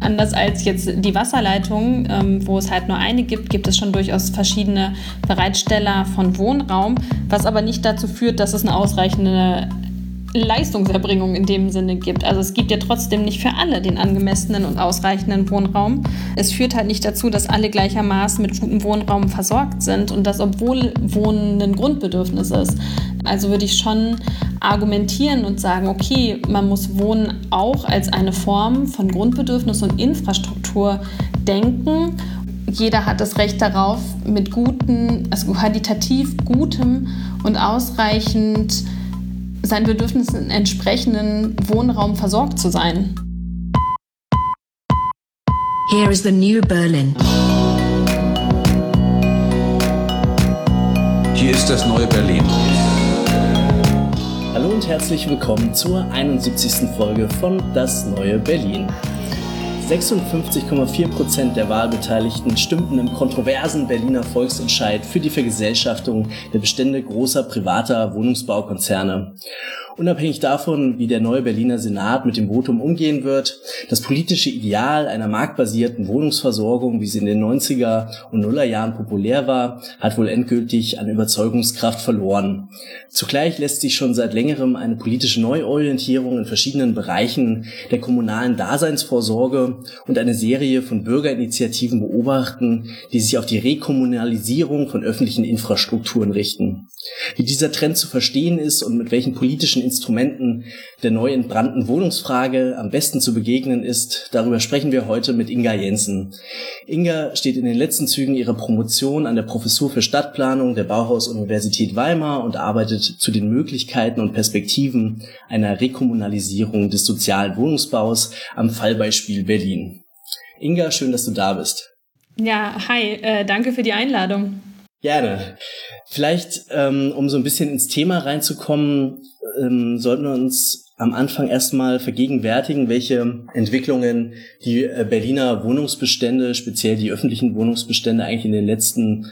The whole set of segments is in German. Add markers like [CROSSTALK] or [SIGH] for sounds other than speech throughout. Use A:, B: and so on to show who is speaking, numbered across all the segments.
A: Anders als jetzt die Wasserleitung, ähm, wo es halt nur eine gibt, gibt es schon durchaus verschiedene Bereitsteller von Wohnraum, was aber nicht dazu führt, dass es eine ausreichende Leistungserbringung in dem Sinne gibt. Also es gibt ja trotzdem nicht für alle den angemessenen und ausreichenden Wohnraum. Es führt halt nicht dazu, dass alle gleichermaßen mit gutem Wohnraum versorgt sind und das obwohl Wohnen ein Grundbedürfnis ist. Also würde ich schon argumentieren und sagen, okay, man muss Wohnen auch als eine Form von Grundbedürfnis und Infrastruktur denken jeder hat das Recht darauf, mit guten, also qualitativ gutem und ausreichend seinen Bedürfnissen entsprechenden Wohnraum versorgt zu sein. Here is the new Berlin.
B: Hier ist das neue Berlin.
C: Hallo und herzlich willkommen zur 71. Folge von Das neue Berlin. 56,4 Prozent der Wahlbeteiligten stimmten im kontroversen Berliner Volksentscheid für die Vergesellschaftung der Bestände großer privater Wohnungsbaukonzerne. Unabhängig davon, wie der neue Berliner Senat mit dem Votum umgehen wird, das politische Ideal einer marktbasierten Wohnungsversorgung, wie sie in den 90er und Nuller Jahren populär war, hat wohl endgültig an Überzeugungskraft verloren. Zugleich lässt sich schon seit längerem eine politische Neuorientierung in verschiedenen Bereichen der kommunalen Daseinsvorsorge und eine Serie von Bürgerinitiativen beobachten, die sich auf die Rekommunalisierung von öffentlichen Infrastrukturen richten. Wie dieser Trend zu verstehen ist und mit welchen politischen Instrumenten der neu entbrannten Wohnungsfrage am besten zu begegnen ist, darüber sprechen wir heute mit Inga Jensen. Inga steht in den letzten Zügen ihrer Promotion an der Professur für Stadtplanung der Bauhaus-Universität Weimar und arbeitet zu den Möglichkeiten und Perspektiven einer Rekommunalisierung des sozialen Wohnungsbaus am Fallbeispiel Berlin. Inga, schön, dass du da bist.
A: Ja, hi, äh, danke für die Einladung.
C: Gerne. Vielleicht, ähm, um so ein bisschen ins Thema reinzukommen, ähm, sollten wir uns am Anfang erstmal vergegenwärtigen, welche Entwicklungen die äh, Berliner Wohnungsbestände, speziell die öffentlichen Wohnungsbestände eigentlich in den letzten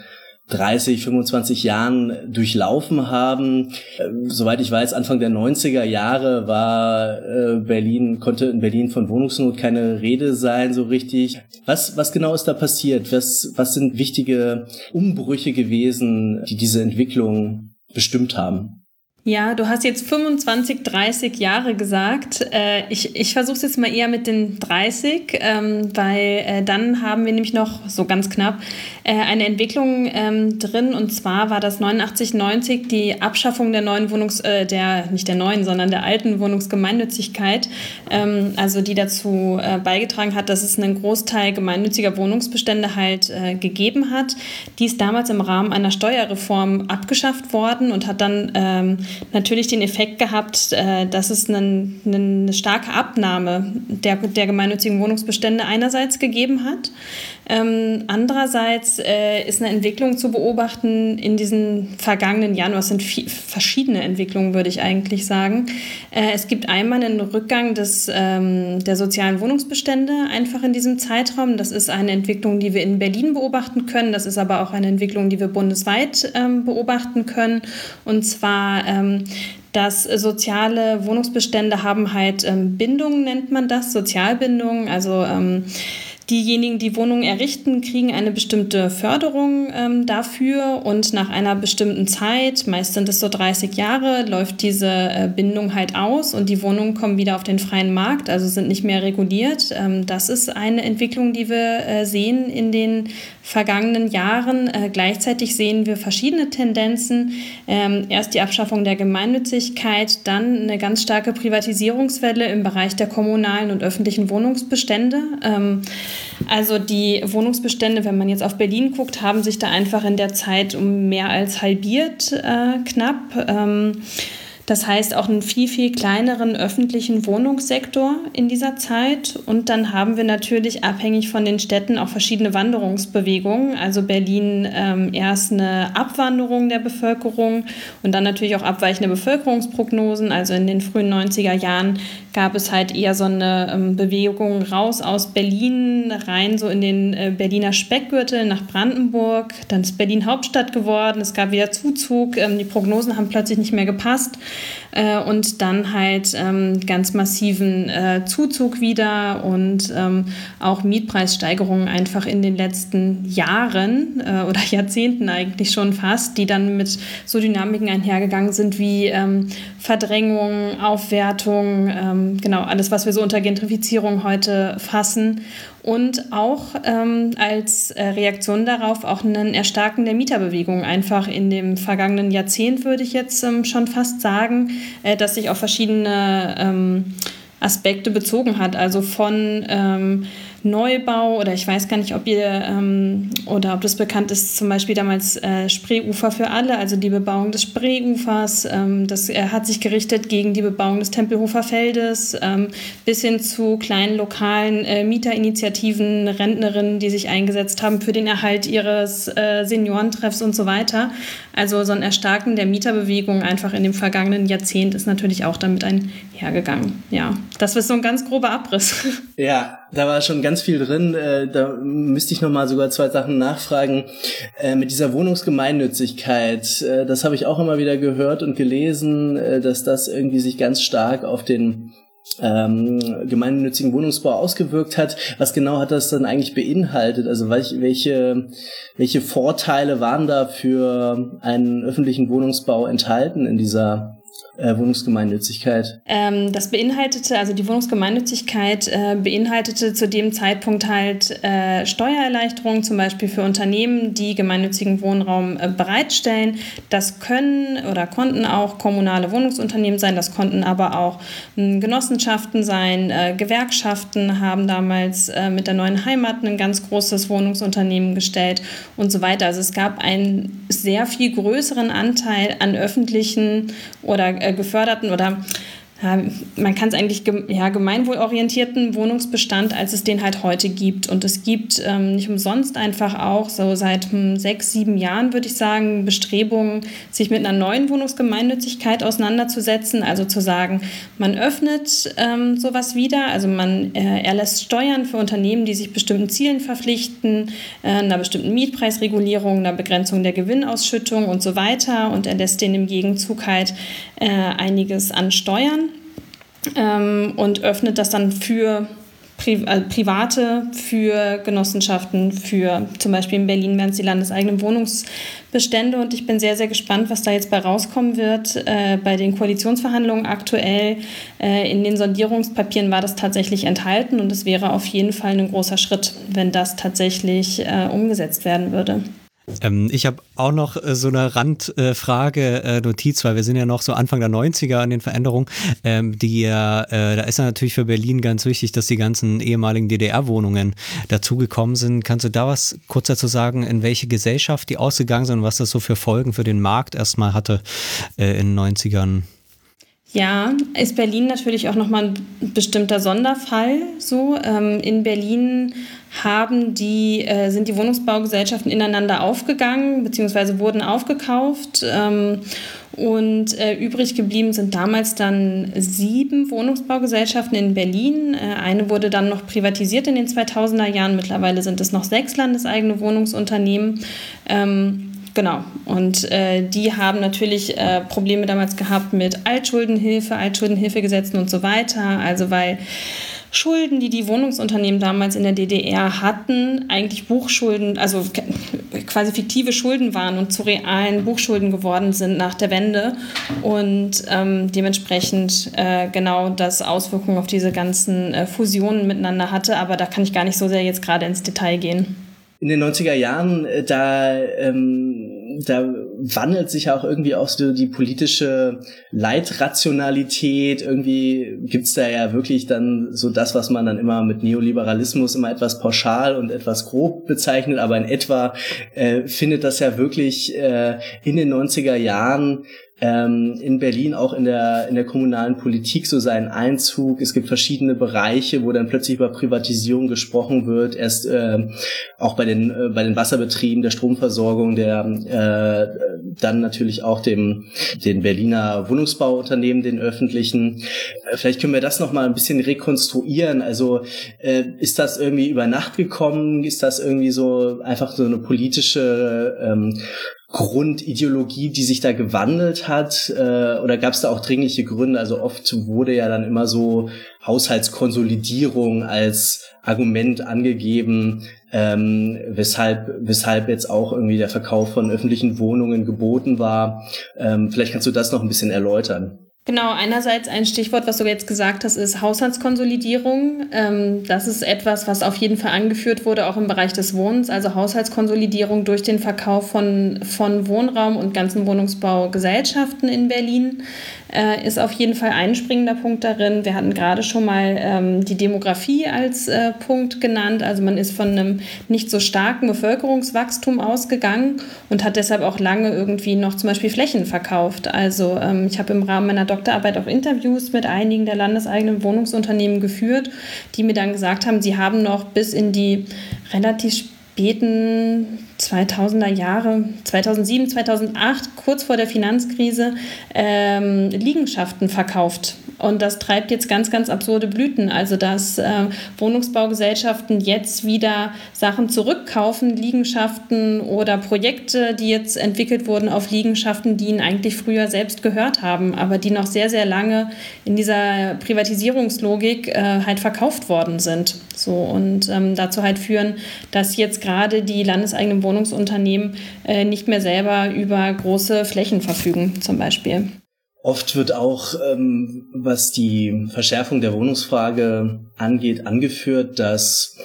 C: 30, 25 Jahren durchlaufen haben. Äh, soweit ich weiß, Anfang der 90er Jahre war äh, Berlin, konnte in Berlin von Wohnungsnot keine Rede sein, so richtig. Was, was genau ist da passiert? Was, was sind wichtige Umbrüche gewesen, die diese Entwicklung bestimmt haben?
A: Ja, du hast jetzt 25, 30 Jahre gesagt. Äh, ich ich versuche es jetzt mal eher mit den 30, ähm, weil äh, dann haben wir nämlich noch so ganz knapp äh, eine Entwicklung ähm, drin. Und zwar war das 89, 90 die Abschaffung der neuen Wohnungs-, der, nicht der neuen, sondern der alten Wohnungsgemeinnützigkeit, ähm, also die dazu beigetragen hat, dass es einen Großteil gemeinnütziger Wohnungsbestände halt gegeben hat. Die ist damals im Rahmen einer Steuerreform abgeschafft worden und hat dann natürlich den Effekt gehabt, äh, dass es einen, eine starke Abnahme der, der gemeinnützigen Wohnungsbestände einerseits gegeben hat. Ähm, andererseits äh, ist eine Entwicklung zu beobachten in diesen vergangenen Jahren, was sind viel, verschiedene Entwicklungen, würde ich eigentlich sagen. Äh, es gibt einmal einen Rückgang des, ähm, der sozialen Wohnungsbestände einfach in diesem Zeitraum. Das ist eine Entwicklung, die wir in Berlin beobachten können. Das ist aber auch eine Entwicklung, die wir bundesweit ähm, beobachten können. Und zwar ähm, dass soziale Wohnungsbestände haben halt ähm, Bindungen, nennt man das, Sozialbindungen. Also ähm, Diejenigen, die Wohnungen errichten, kriegen eine bestimmte Förderung ähm, dafür und nach einer bestimmten Zeit, meist sind es so 30 Jahre, läuft diese äh, Bindung halt aus und die Wohnungen kommen wieder auf den freien Markt, also sind nicht mehr reguliert. Ähm, das ist eine Entwicklung, die wir äh, sehen in den vergangenen Jahren. Äh, gleichzeitig sehen wir verschiedene Tendenzen. Ähm, erst die Abschaffung der Gemeinnützigkeit, dann eine ganz starke Privatisierungswelle im Bereich der kommunalen und öffentlichen Wohnungsbestände. Also die Wohnungsbestände, wenn man jetzt auf Berlin guckt, haben sich da einfach in der Zeit um mehr als halbiert äh, knapp. Ähm, das heißt auch einen viel, viel kleineren öffentlichen Wohnungssektor in dieser Zeit. Und dann haben wir natürlich abhängig von den Städten auch verschiedene Wanderungsbewegungen. Also Berlin ähm, erst eine Abwanderung der Bevölkerung und dann natürlich auch abweichende Bevölkerungsprognosen. Also in den frühen 90er Jahren gab es halt eher so eine ähm, Bewegung raus aus Berlin, rein so in den äh, Berliner Speckgürtel nach Brandenburg. Dann ist Berlin Hauptstadt geworden. Es gab wieder Zuzug. Ähm, die Prognosen haben plötzlich nicht mehr gepasst. Äh, und dann halt ähm, ganz massiven äh, Zuzug wieder und ähm, auch Mietpreissteigerungen einfach in den letzten Jahren äh, oder [LAUGHS] Jahrzehnten eigentlich schon fast, die dann mit so Dynamiken einhergegangen sind wie ähm, Verdrängung, Aufwertung, ähm, genau alles, was wir so unter Gentrifizierung heute fassen und auch ähm, als äh, Reaktion darauf auch ein Erstarken der Mieterbewegung. Einfach in dem vergangenen Jahrzehnt würde ich jetzt ähm, schon fast sagen, äh, dass sich auf verschiedene ähm, Aspekte bezogen hat. Also von ähm, Neubau oder ich weiß gar nicht, ob ihr ähm, oder ob das bekannt ist, zum Beispiel damals äh, Spreeufer für alle, also die Bebauung des Spreeufers. Ähm, das äh, hat sich gerichtet gegen die Bebauung des Tempelhofer Feldes ähm, bis hin zu kleinen lokalen äh, Mieterinitiativen, Rentnerinnen, die sich eingesetzt haben für den Erhalt ihres äh, Seniorentreffs und so weiter. Also so ein Erstarken der Mieterbewegung einfach in dem vergangenen Jahrzehnt ist natürlich auch damit einhergegangen. Ja, das ist so ein ganz grober Abriss. [LAUGHS]
C: Ja, da war schon ganz viel drin. Äh, da müsste ich noch mal sogar zwei Sachen nachfragen. Äh, mit dieser Wohnungsgemeinnützigkeit, äh, das habe ich auch immer wieder gehört und gelesen, dass das irgendwie sich ganz stark auf den ähm, gemeinnützigen Wohnungsbau ausgewirkt hat. Was genau hat das dann eigentlich beinhaltet? Also welche, welche Vorteile waren da für einen öffentlichen Wohnungsbau enthalten in dieser äh, Wohnungsgemeinnützigkeit?
A: Ähm, das beinhaltete, also die Wohnungsgemeinnützigkeit äh, beinhaltete zu dem Zeitpunkt halt äh, Steuererleichterungen, zum Beispiel für Unternehmen, die gemeinnützigen Wohnraum äh, bereitstellen. Das können oder konnten auch kommunale Wohnungsunternehmen sein, das konnten aber auch hm, Genossenschaften sein, äh, Gewerkschaften haben damals mit der neuen Heimat ein ganz großes Wohnungsunternehmen gestellt und so weiter. Also es gab einen sehr viel größeren Anteil an öffentlichen oder äh, geförderten oder man kann es eigentlich ja, gemeinwohlorientierten Wohnungsbestand, als es den halt heute gibt. Und es gibt ähm, nicht umsonst einfach auch so seit hm, sechs, sieben Jahren, würde ich sagen, Bestrebungen, sich mit einer neuen Wohnungsgemeinnützigkeit auseinanderzusetzen. Also zu sagen, man öffnet ähm, sowas wieder, also man äh, erlässt Steuern für Unternehmen, die sich bestimmten Zielen verpflichten, äh, einer bestimmten Mietpreisregulierung, einer Begrenzung der Gewinnausschüttung und so weiter. Und erlässt denen im Gegenzug halt äh, einiges an Steuern ähm, und öffnet das dann für Pri äh, Private, für Genossenschaften, für zum Beispiel in Berlin wären es die landeseigenen Wohnungsbestände und ich bin sehr, sehr gespannt, was da jetzt bei rauskommen wird. Äh, bei den Koalitionsverhandlungen aktuell äh, in den Sondierungspapieren war das tatsächlich enthalten und es wäre auf jeden Fall ein großer Schritt, wenn das tatsächlich äh, umgesetzt werden würde.
B: Ähm, ich habe auch noch äh, so eine Randfrage, äh, Notiz, weil wir sind ja noch so Anfang der 90er an den Veränderungen. Ähm, die, äh, da ist ja natürlich für Berlin ganz wichtig, dass die ganzen ehemaligen DDR-Wohnungen dazugekommen sind. Kannst du da was kurz dazu sagen, in welche Gesellschaft die ausgegangen sind und was das so für Folgen für den Markt erstmal hatte äh, in den 90ern?
A: Ja, ist Berlin natürlich auch nochmal ein bestimmter Sonderfall. So ähm, in Berlin haben die, äh, sind die Wohnungsbaugesellschaften ineinander aufgegangen bzw. wurden aufgekauft. Ähm, und äh, übrig geblieben sind damals dann sieben Wohnungsbaugesellschaften in Berlin. Äh, eine wurde dann noch privatisiert in den 2000er Jahren. Mittlerweile sind es noch sechs landeseigene Wohnungsunternehmen. Ähm, Genau. Und äh, die haben natürlich äh, Probleme damals gehabt mit Altschuldenhilfe, Altschuldenhilfegesetzen und so weiter. Also weil Schulden, die die Wohnungsunternehmen damals in der DDR hatten, eigentlich Buchschulden, also quasi fiktive Schulden waren und zu realen Buchschulden geworden sind nach der Wende und ähm, dementsprechend äh, genau das Auswirkungen auf diese ganzen äh, Fusionen miteinander hatte. Aber da kann ich gar nicht so sehr jetzt gerade ins Detail gehen
C: in den 90er Jahren, äh, da, ähm, da wandelt sich auch irgendwie auch so die politische Leitrationalität. Irgendwie gibt's da ja wirklich dann so das, was man dann immer mit Neoliberalismus immer etwas pauschal und etwas grob bezeichnet, aber in etwa äh, findet das ja wirklich äh, in den 90er Jahren ähm, in Berlin auch in der, in der kommunalen Politik so seinen Einzug. Es gibt verschiedene Bereiche, wo dann plötzlich über Privatisierung gesprochen wird. Erst äh, auch bei den, äh, bei den Wasserbetrieben, der Stromversorgung, der äh, dann natürlich auch dem den Berliner Wohnungsbauunternehmen, den öffentlichen. Äh, vielleicht können wir das noch mal ein bisschen rekonstruieren. Also äh, ist das irgendwie über Nacht gekommen? Ist das irgendwie so einfach so eine politische ähm, Grundideologie, die sich da gewandelt hat? Äh, oder gab es da auch dringliche Gründe? Also oft wurde ja dann immer so Haushaltskonsolidierung als Argument angegeben, ähm, weshalb, weshalb jetzt auch irgendwie der Verkauf von öffentlichen Wohnungen geboten war. Ähm, vielleicht kannst du das noch ein bisschen erläutern.
A: Genau, einerseits ein Stichwort, was du jetzt gesagt hast, ist Haushaltskonsolidierung. Ähm, das ist etwas, was auf jeden Fall angeführt wurde, auch im Bereich des Wohnens, also Haushaltskonsolidierung durch den Verkauf von, von Wohnraum und ganzen Wohnungsbaugesellschaften in Berlin äh, ist auf jeden Fall ein springender Punkt darin. Wir hatten gerade schon mal ähm, die Demografie als äh, Punkt genannt. Also man ist von einem nicht so starken Bevölkerungswachstum ausgegangen und hat deshalb auch lange irgendwie noch zum Beispiel Flächen verkauft. Also ähm, ich habe im Rahmen meiner Doktorarbeit auch Interviews mit einigen der landeseigenen Wohnungsunternehmen geführt, die mir dann gesagt haben, sie haben noch bis in die relativ späten 2000er Jahre, 2007, 2008, kurz vor der Finanzkrise, ähm, Liegenschaften verkauft. Und das treibt jetzt ganz, ganz absurde Blüten. Also, dass äh, Wohnungsbaugesellschaften jetzt wieder Sachen zurückkaufen, Liegenschaften oder Projekte, die jetzt entwickelt wurden auf Liegenschaften, die ihnen eigentlich früher selbst gehört haben, aber die noch sehr, sehr lange in dieser Privatisierungslogik äh, halt verkauft worden sind. So und ähm, dazu halt führen, dass jetzt gerade die landeseigenen Wohnungsunternehmen äh, nicht mehr selber über große Flächen verfügen, zum Beispiel.
C: Oft wird auch, ähm, was die Verschärfung der Wohnungsfrage angeht, angeführt, dass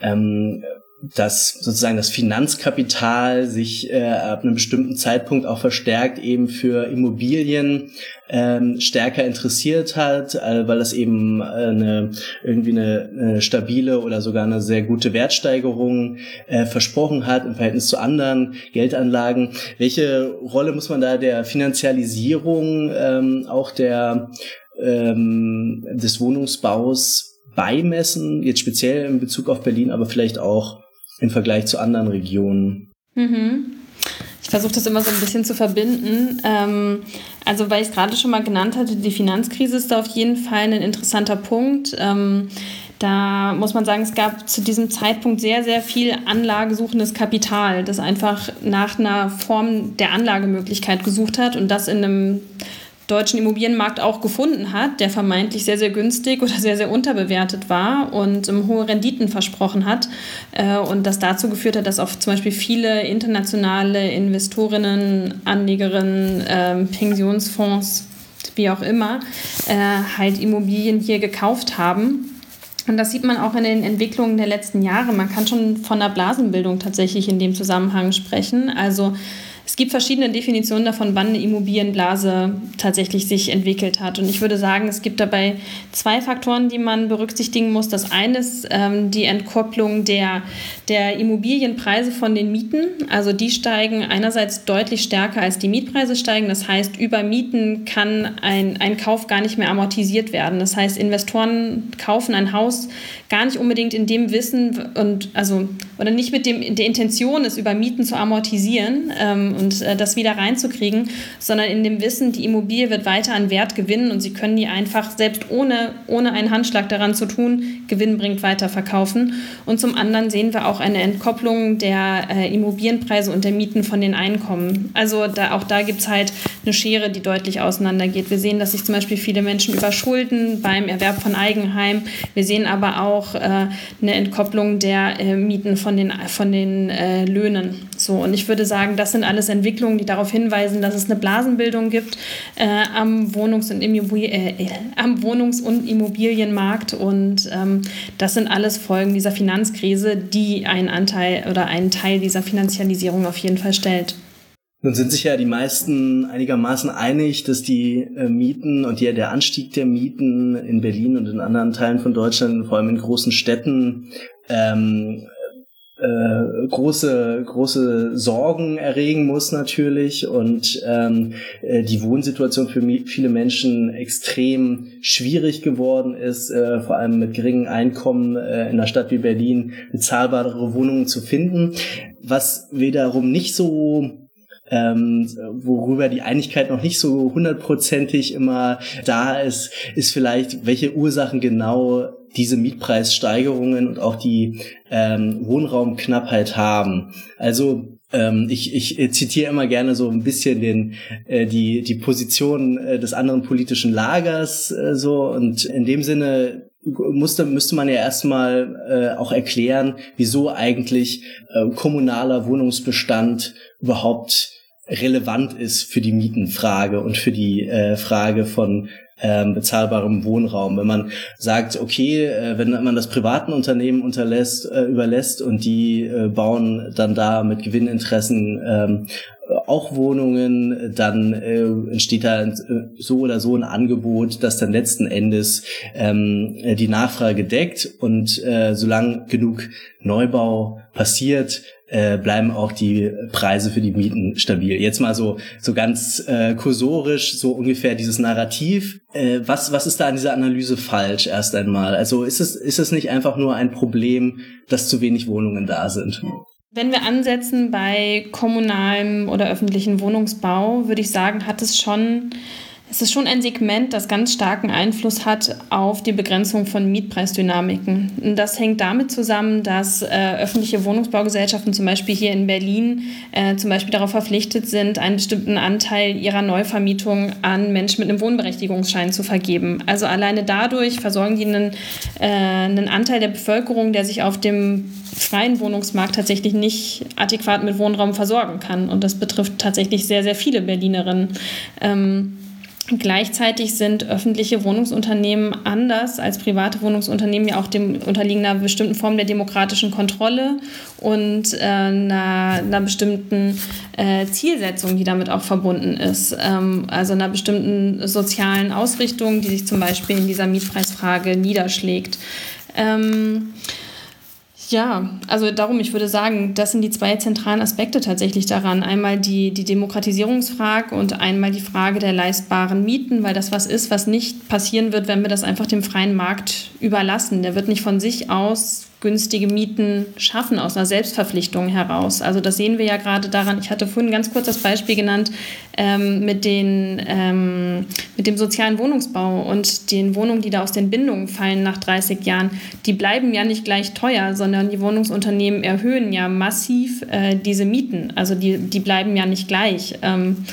C: ähm, dass sozusagen das Finanzkapital sich äh, ab einem bestimmten Zeitpunkt auch verstärkt eben für Immobilien ähm, stärker interessiert hat, äh, weil das eben äh, eine irgendwie eine, eine stabile oder sogar eine sehr gute Wertsteigerung äh, versprochen hat im Verhältnis zu anderen Geldanlagen. Welche Rolle muss man da der Finanzialisierung ähm, auch der ähm, des Wohnungsbaus beimessen, jetzt speziell in Bezug auf Berlin, aber vielleicht auch im Vergleich zu anderen Regionen.
A: Mhm. Ich versuche das immer so ein bisschen zu verbinden. Ähm, also, weil ich es gerade schon mal genannt hatte, die Finanzkrise ist da auf jeden Fall ein interessanter Punkt. Ähm, da muss man sagen, es gab zu diesem Zeitpunkt sehr, sehr viel anlagesuchendes Kapital, das einfach nach einer Form der Anlagemöglichkeit gesucht hat und das in einem deutschen Immobilienmarkt auch gefunden hat, der vermeintlich sehr, sehr günstig oder sehr, sehr unterbewertet war und um, hohe Renditen versprochen hat. Äh, und das dazu geführt hat, dass auch zum Beispiel viele internationale Investorinnen, Anlegerinnen, äh, Pensionsfonds, wie auch immer, äh, halt Immobilien hier gekauft haben. Und das sieht man auch in den Entwicklungen der letzten Jahre. Man kann schon von einer Blasenbildung tatsächlich in dem Zusammenhang sprechen. Also es gibt verschiedene Definitionen davon, wann eine Immobilienblase tatsächlich sich entwickelt hat. Und ich würde sagen, es gibt dabei zwei Faktoren, die man berücksichtigen muss. Das eine ist ähm, die Entkopplung der, der Immobilienpreise von den Mieten. Also die steigen einerseits deutlich stärker als die Mietpreise steigen. Das heißt, über Mieten kann ein, ein Kauf gar nicht mehr amortisiert werden. Das heißt, Investoren kaufen ein Haus gar nicht unbedingt in dem Wissen und also oder nicht mit dem der Intention, es über Mieten zu amortisieren. Ähm, und äh, das wieder reinzukriegen, sondern in dem Wissen, die Immobilie wird weiter an Wert gewinnen und sie können die einfach selbst ohne, ohne einen Handschlag daran zu tun, gewinnbringend weiterverkaufen. Und zum anderen sehen wir auch eine Entkopplung der äh, Immobilienpreise und der Mieten von den Einkommen. Also da, auch da gibt es halt eine Schere, die deutlich auseinandergeht. Wir sehen, dass sich zum Beispiel viele Menschen überschulden beim Erwerb von Eigenheim. Wir sehen aber auch äh, eine Entkopplung der äh, Mieten von den, von den äh, Löhnen. So, und ich würde sagen, das sind alles Entwicklungen, die darauf hinweisen, dass es eine Blasenbildung gibt äh, am, Wohnungs- und äh, am Wohnungs- und Immobilienmarkt. Und ähm, das sind alles Folgen dieser Finanzkrise, die einen Anteil oder einen Teil dieser Finanzialisierung auf jeden Fall stellt.
C: Nun sind sich ja die meisten einigermaßen einig, dass die äh, Mieten und ja, der Anstieg der Mieten in Berlin und in anderen Teilen von Deutschland, vor allem in großen Städten, ähm, äh, große große Sorgen erregen muss natürlich. Und ähm, äh, die Wohnsituation für viele Menschen extrem schwierig geworden ist, äh, vor allem mit geringen Einkommen äh, in einer Stadt wie Berlin bezahlbare Wohnungen zu finden, was wiederum nicht so ähm, worüber die Einigkeit noch nicht so hundertprozentig immer da ist, ist vielleicht, welche Ursachen genau diese Mietpreissteigerungen und auch die ähm, Wohnraumknappheit haben. Also ähm, ich, ich zitiere immer gerne so ein bisschen den, äh, die, die Position äh, des anderen politischen Lagers äh, so und in dem Sinne musste, müsste man ja erstmal äh, auch erklären, wieso eigentlich äh, kommunaler Wohnungsbestand überhaupt relevant ist für die Mietenfrage und für die äh, Frage von ähm, bezahlbarem Wohnraum. Wenn man sagt, okay, äh, wenn man das privaten Unternehmen unterlässt, äh, überlässt und die äh, bauen dann da mit Gewinninteressen ähm, auch Wohnungen, dann äh, entsteht da äh, so oder so ein Angebot, das dann letzten Endes ähm, die Nachfrage deckt und äh, solange genug Neubau passiert, äh, bleiben auch die Preise für die Mieten stabil. Jetzt mal so so ganz äh, kursorisch so ungefähr dieses Narrativ. Äh, was was ist da an dieser Analyse falsch erst einmal? Also ist es ist es nicht einfach nur ein Problem, dass zu wenig Wohnungen da sind?
A: Wenn wir ansetzen bei kommunalem oder öffentlichen Wohnungsbau, würde ich sagen, hat es schon es ist schon ein Segment, das ganz starken Einfluss hat auf die Begrenzung von Mietpreisdynamiken. Das hängt damit zusammen, dass äh, öffentliche Wohnungsbaugesellschaften zum Beispiel hier in Berlin äh, zum Beispiel darauf verpflichtet sind, einen bestimmten Anteil ihrer Neuvermietung an Menschen mit einem Wohnberechtigungsschein zu vergeben. Also alleine dadurch versorgen die einen, äh, einen Anteil der Bevölkerung, der sich auf dem freien Wohnungsmarkt tatsächlich nicht adäquat mit Wohnraum versorgen kann. Und das betrifft tatsächlich sehr, sehr viele Berlinerinnen. Ähm, Gleichzeitig sind öffentliche Wohnungsunternehmen anders als private Wohnungsunternehmen ja auch dem unterliegen einer bestimmten Form der demokratischen Kontrolle und äh, einer, einer bestimmten äh, Zielsetzung, die damit auch verbunden ist. Ähm, also einer bestimmten sozialen Ausrichtung, die sich zum Beispiel in dieser Mietpreisfrage niederschlägt. Ähm, ja, also darum, ich würde sagen, das sind die zwei zentralen Aspekte tatsächlich daran. Einmal die, die Demokratisierungsfrage und einmal die Frage der leistbaren Mieten, weil das was ist, was nicht passieren wird, wenn wir das einfach dem freien Markt überlassen. Der wird nicht von sich aus günstige Mieten schaffen aus einer Selbstverpflichtung heraus. Also das sehen wir ja gerade daran. Ich hatte vorhin ganz kurz das Beispiel genannt ähm, mit, den, ähm, mit dem sozialen Wohnungsbau und den Wohnungen, die da aus den Bindungen fallen nach 30 Jahren. Die bleiben ja nicht gleich teuer, sondern die Wohnungsunternehmen erhöhen ja massiv äh, diese Mieten. Also die, die bleiben ja nicht gleich. Ähm,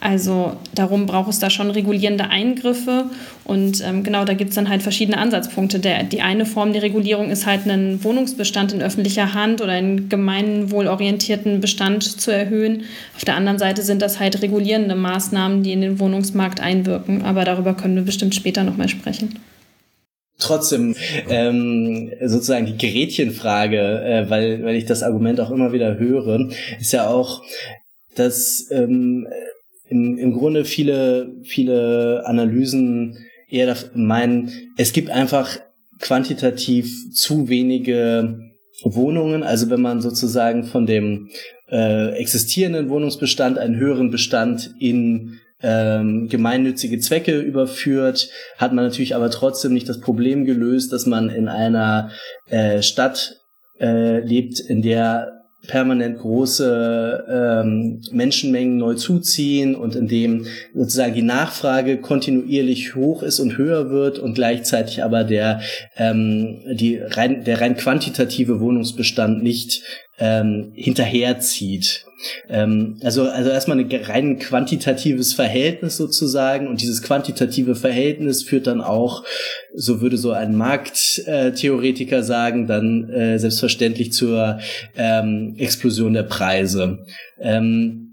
A: also darum braucht es da schon regulierende Eingriffe und ähm, genau, da gibt es dann halt verschiedene Ansatzpunkte. Der, die eine Form der Regulierung ist halt einen Wohnungsbestand in öffentlicher Hand oder einen gemeinwohlorientierten Bestand zu erhöhen. Auf der anderen Seite sind das halt regulierende Maßnahmen, die in den Wohnungsmarkt einwirken. Aber darüber können wir bestimmt später nochmal sprechen.
C: Trotzdem ähm, sozusagen die Gerätchenfrage, äh, weil, weil ich das Argument auch immer wieder höre, ist ja auch, dass ähm, im, im Grunde viele, viele Analysen eher meinen, es gibt einfach quantitativ zu wenige Wohnungen. Also wenn man sozusagen von dem äh, existierenden Wohnungsbestand einen höheren Bestand in ähm, gemeinnützige Zwecke überführt, hat man natürlich aber trotzdem nicht das Problem gelöst, dass man in einer äh, Stadt äh, lebt, in der permanent große ähm, Menschenmengen neu zuziehen und in dem sozusagen die Nachfrage kontinuierlich hoch ist und höher wird und gleichzeitig aber der ähm, die rein der rein quantitative Wohnungsbestand nicht ähm, hinterherzieht. Ähm, also, also erstmal ein rein quantitatives Verhältnis sozusagen und dieses quantitative Verhältnis führt dann auch, so würde so ein Markttheoretiker sagen, dann äh, selbstverständlich zur ähm, Explosion der Preise. Ähm,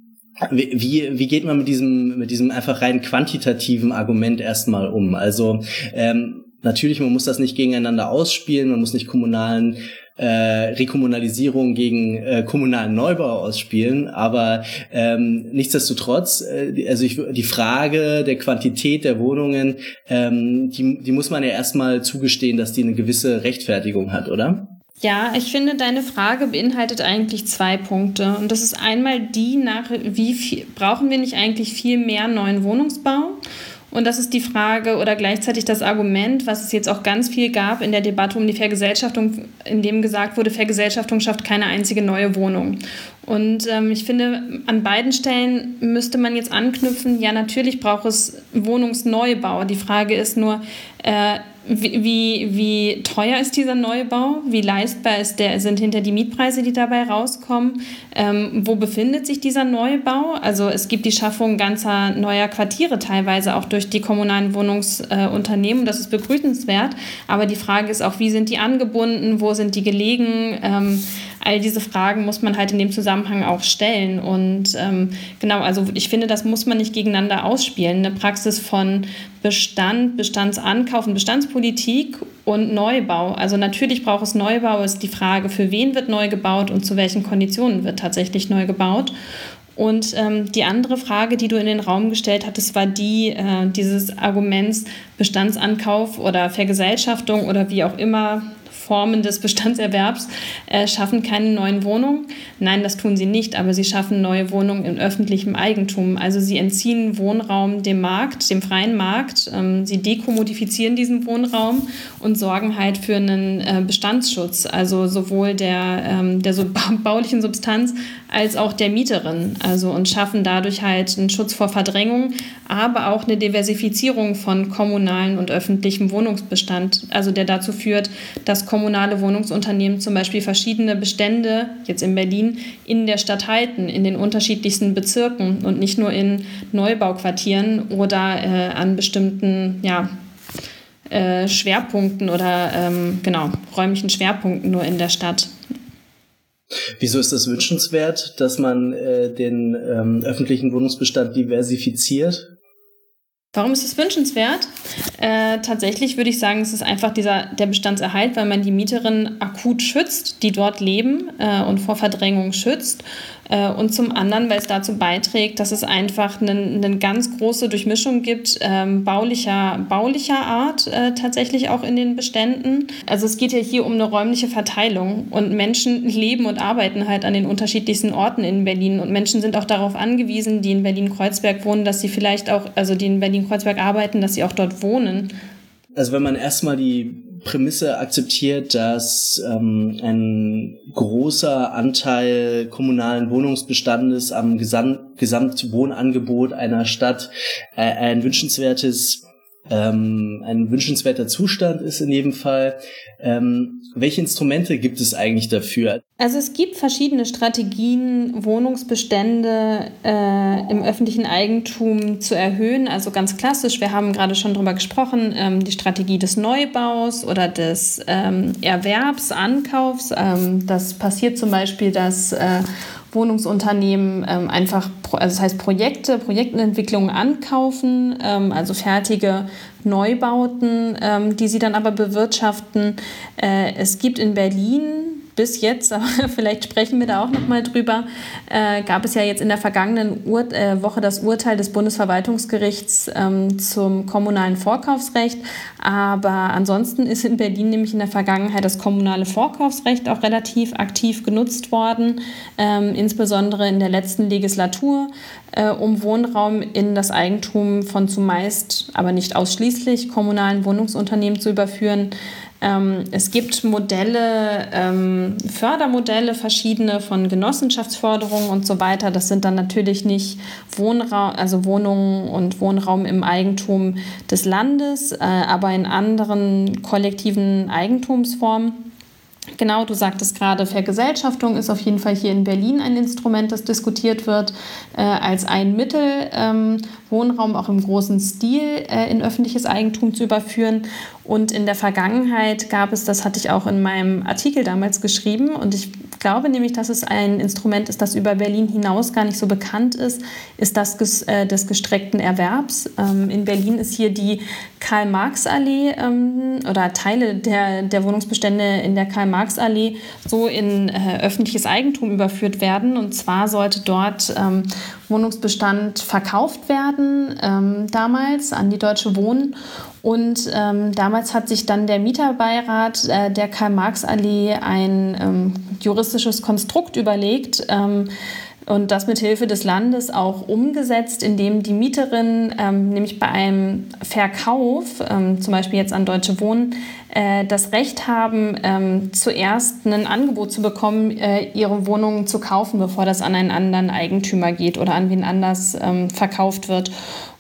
C: wie, wie geht man mit diesem, mit diesem einfach rein quantitativen Argument erstmal um? Also ähm, natürlich, man muss das nicht gegeneinander ausspielen, man muss nicht kommunalen äh, Rekommunalisierung gegen äh, kommunalen Neubau ausspielen, aber ähm, nichtsdestotrotz, äh, also ich, die Frage der Quantität der Wohnungen, ähm, die, die muss man ja erstmal zugestehen, dass die eine gewisse Rechtfertigung hat, oder?
A: Ja, ich finde, deine Frage beinhaltet eigentlich zwei Punkte. Und das ist einmal die nach, wie viel, brauchen wir nicht eigentlich viel mehr neuen Wohnungsbau? Und das ist die Frage oder gleichzeitig das Argument, was es jetzt auch ganz viel gab in der Debatte um die Vergesellschaftung, in dem gesagt wurde, Vergesellschaftung schafft keine einzige neue Wohnung. Und ähm, ich finde, an beiden Stellen müsste man jetzt anknüpfen, ja, natürlich braucht es Wohnungsneubau. Die Frage ist nur, äh, wie, wie teuer ist dieser Neubau? Wie leistbar ist der, sind hinter die Mietpreise, die dabei rauskommen? Ähm, wo befindet sich dieser Neubau? Also es gibt die Schaffung ganzer neuer Quartiere teilweise auch durch die kommunalen Wohnungsunternehmen. Äh, das ist begrüßenswert. Aber die Frage ist auch, wie sind die angebunden? Wo sind die gelegen? Ähm, all diese Fragen muss man halt in dem Zusammenhang auch stellen. Und ähm, genau, also ich finde, das muss man nicht gegeneinander ausspielen. Eine Praxis von Bestand, Bestandsankauf und Bestandspolitik und Neubau. Also natürlich braucht es Neubau, ist die Frage, für wen wird neu gebaut und zu welchen Konditionen wird tatsächlich neu gebaut. Und ähm, die andere Frage, die du in den Raum gestellt hattest, war die äh, dieses Arguments Bestandsankauf oder Vergesellschaftung oder wie auch immer Formen des Bestandserwerbs äh, schaffen keine neuen Wohnungen. Nein, das tun sie nicht, aber sie schaffen neue Wohnungen in öffentlichem Eigentum. Also sie entziehen Wohnraum dem Markt, dem freien Markt. Ähm, sie dekommodifizieren diesen Wohnraum und sorgen halt für einen äh, Bestandsschutz, also sowohl der, ähm, der so [LAUGHS] baulichen Substanz als auch der Mieterin. Also und schaffen dadurch halt einen Schutz vor Verdrängung, aber auch eine Diversifizierung von kommunalen und öffentlichem Wohnungsbestand, also der dazu führt, dass kommunale Wohnungsunternehmen zum Beispiel verschiedene Bestände, jetzt in Berlin, in der Stadt halten, in den unterschiedlichsten Bezirken und nicht nur in Neubauquartieren oder äh, an bestimmten ja, äh, Schwerpunkten oder ähm, genau, räumlichen Schwerpunkten nur in der Stadt.
C: Wieso ist das wünschenswert, dass man äh, den ähm, öffentlichen Wohnungsbestand diversifiziert?
A: Warum ist es wünschenswert? Äh, tatsächlich würde ich sagen, es ist einfach dieser, der Bestandserhalt, weil man die Mieterinnen akut schützt, die dort leben äh, und vor Verdrängung schützt. Äh, und zum anderen, weil es dazu beiträgt, dass es einfach eine, ganz große Durchmischung gibt, ähm, baulicher, baulicher Art äh, tatsächlich auch in den Beständen. Also es geht ja hier um eine räumliche Verteilung und Menschen leben und arbeiten halt an den unterschiedlichsten Orten in Berlin und Menschen sind auch darauf angewiesen, die in Berlin-Kreuzberg wohnen, dass sie vielleicht auch, also die in Berlin-Kreuzberg arbeiten, dass sie auch dort wohnen.
C: Also wenn man erstmal die Prämisse akzeptiert, dass ähm, ein großer Anteil kommunalen Wohnungsbestandes am Gesam Gesamtwohnangebot einer Stadt äh, ein wünschenswertes ähm, ein wünschenswerter Zustand ist in jedem Fall. Ähm, welche Instrumente gibt es eigentlich dafür?
A: Also es gibt verschiedene Strategien, Wohnungsbestände äh, im öffentlichen Eigentum zu erhöhen. Also ganz klassisch, wir haben gerade schon darüber gesprochen, ähm, die Strategie des Neubaus oder des ähm, Erwerbs, Ankaufs. Ähm, das passiert zum Beispiel, dass äh, Wohnungsunternehmen ähm, einfach, also das heißt Projekte, Projektentwicklungen ankaufen, ähm, also fertige Neubauten, ähm, die sie dann aber bewirtschaften. Äh, es gibt in Berlin bis jetzt, aber [LAUGHS] vielleicht sprechen wir da auch noch mal drüber, äh, gab es ja jetzt in der vergangenen Ur äh, Woche das Urteil des Bundesverwaltungsgerichts ähm, zum kommunalen Vorkaufsrecht. Aber ansonsten ist in Berlin nämlich in der Vergangenheit das kommunale Vorkaufsrecht auch relativ aktiv genutzt worden, ähm, insbesondere in der letzten Legislatur, äh, um Wohnraum in das Eigentum von zumeist, aber nicht ausschließlich kommunalen Wohnungsunternehmen zu überführen. Ähm, es gibt Modelle, ähm, Fördermodelle, verschiedene von Genossenschaftsförderungen und so weiter. Das sind dann natürlich nicht Wohnraum, also Wohnungen und Wohnraum im Eigentum des Landes, äh, aber in anderen kollektiven Eigentumsformen. Genau, du sagtest gerade, Vergesellschaftung ist auf jeden Fall hier in Berlin ein Instrument, das diskutiert wird äh, als ein Mittel, ähm, Wohnraum auch im großen Stil äh, in öffentliches Eigentum zu überführen. Und in der Vergangenheit gab es, das hatte ich auch in meinem Artikel damals geschrieben, und ich glaube nämlich, dass es ein Instrument ist, das über Berlin hinaus gar nicht so bekannt ist, ist das des, äh, des gestreckten Erwerbs. Ähm, in Berlin ist hier die Karl-Marx-Allee ähm, oder Teile der, der Wohnungsbestände in der Karl-Marx-Allee so in äh, öffentliches Eigentum überführt werden. Und zwar sollte dort ähm, Wohnungsbestand verkauft werden, damals an die Deutsche Wohnen. Und ähm, damals hat sich dann der Mieterbeirat äh, der Karl-Marx-Allee ein ähm, juristisches Konstrukt überlegt, ähm, und das mit Hilfe des Landes auch umgesetzt, indem die Mieterinnen ähm, nämlich bei einem Verkauf, ähm, zum Beispiel jetzt an Deutsche Wohnen, äh, das Recht haben, ähm, zuerst ein Angebot zu bekommen, äh, ihre Wohnung zu kaufen, bevor das an einen anderen Eigentümer geht oder an wen anders verkauft wird.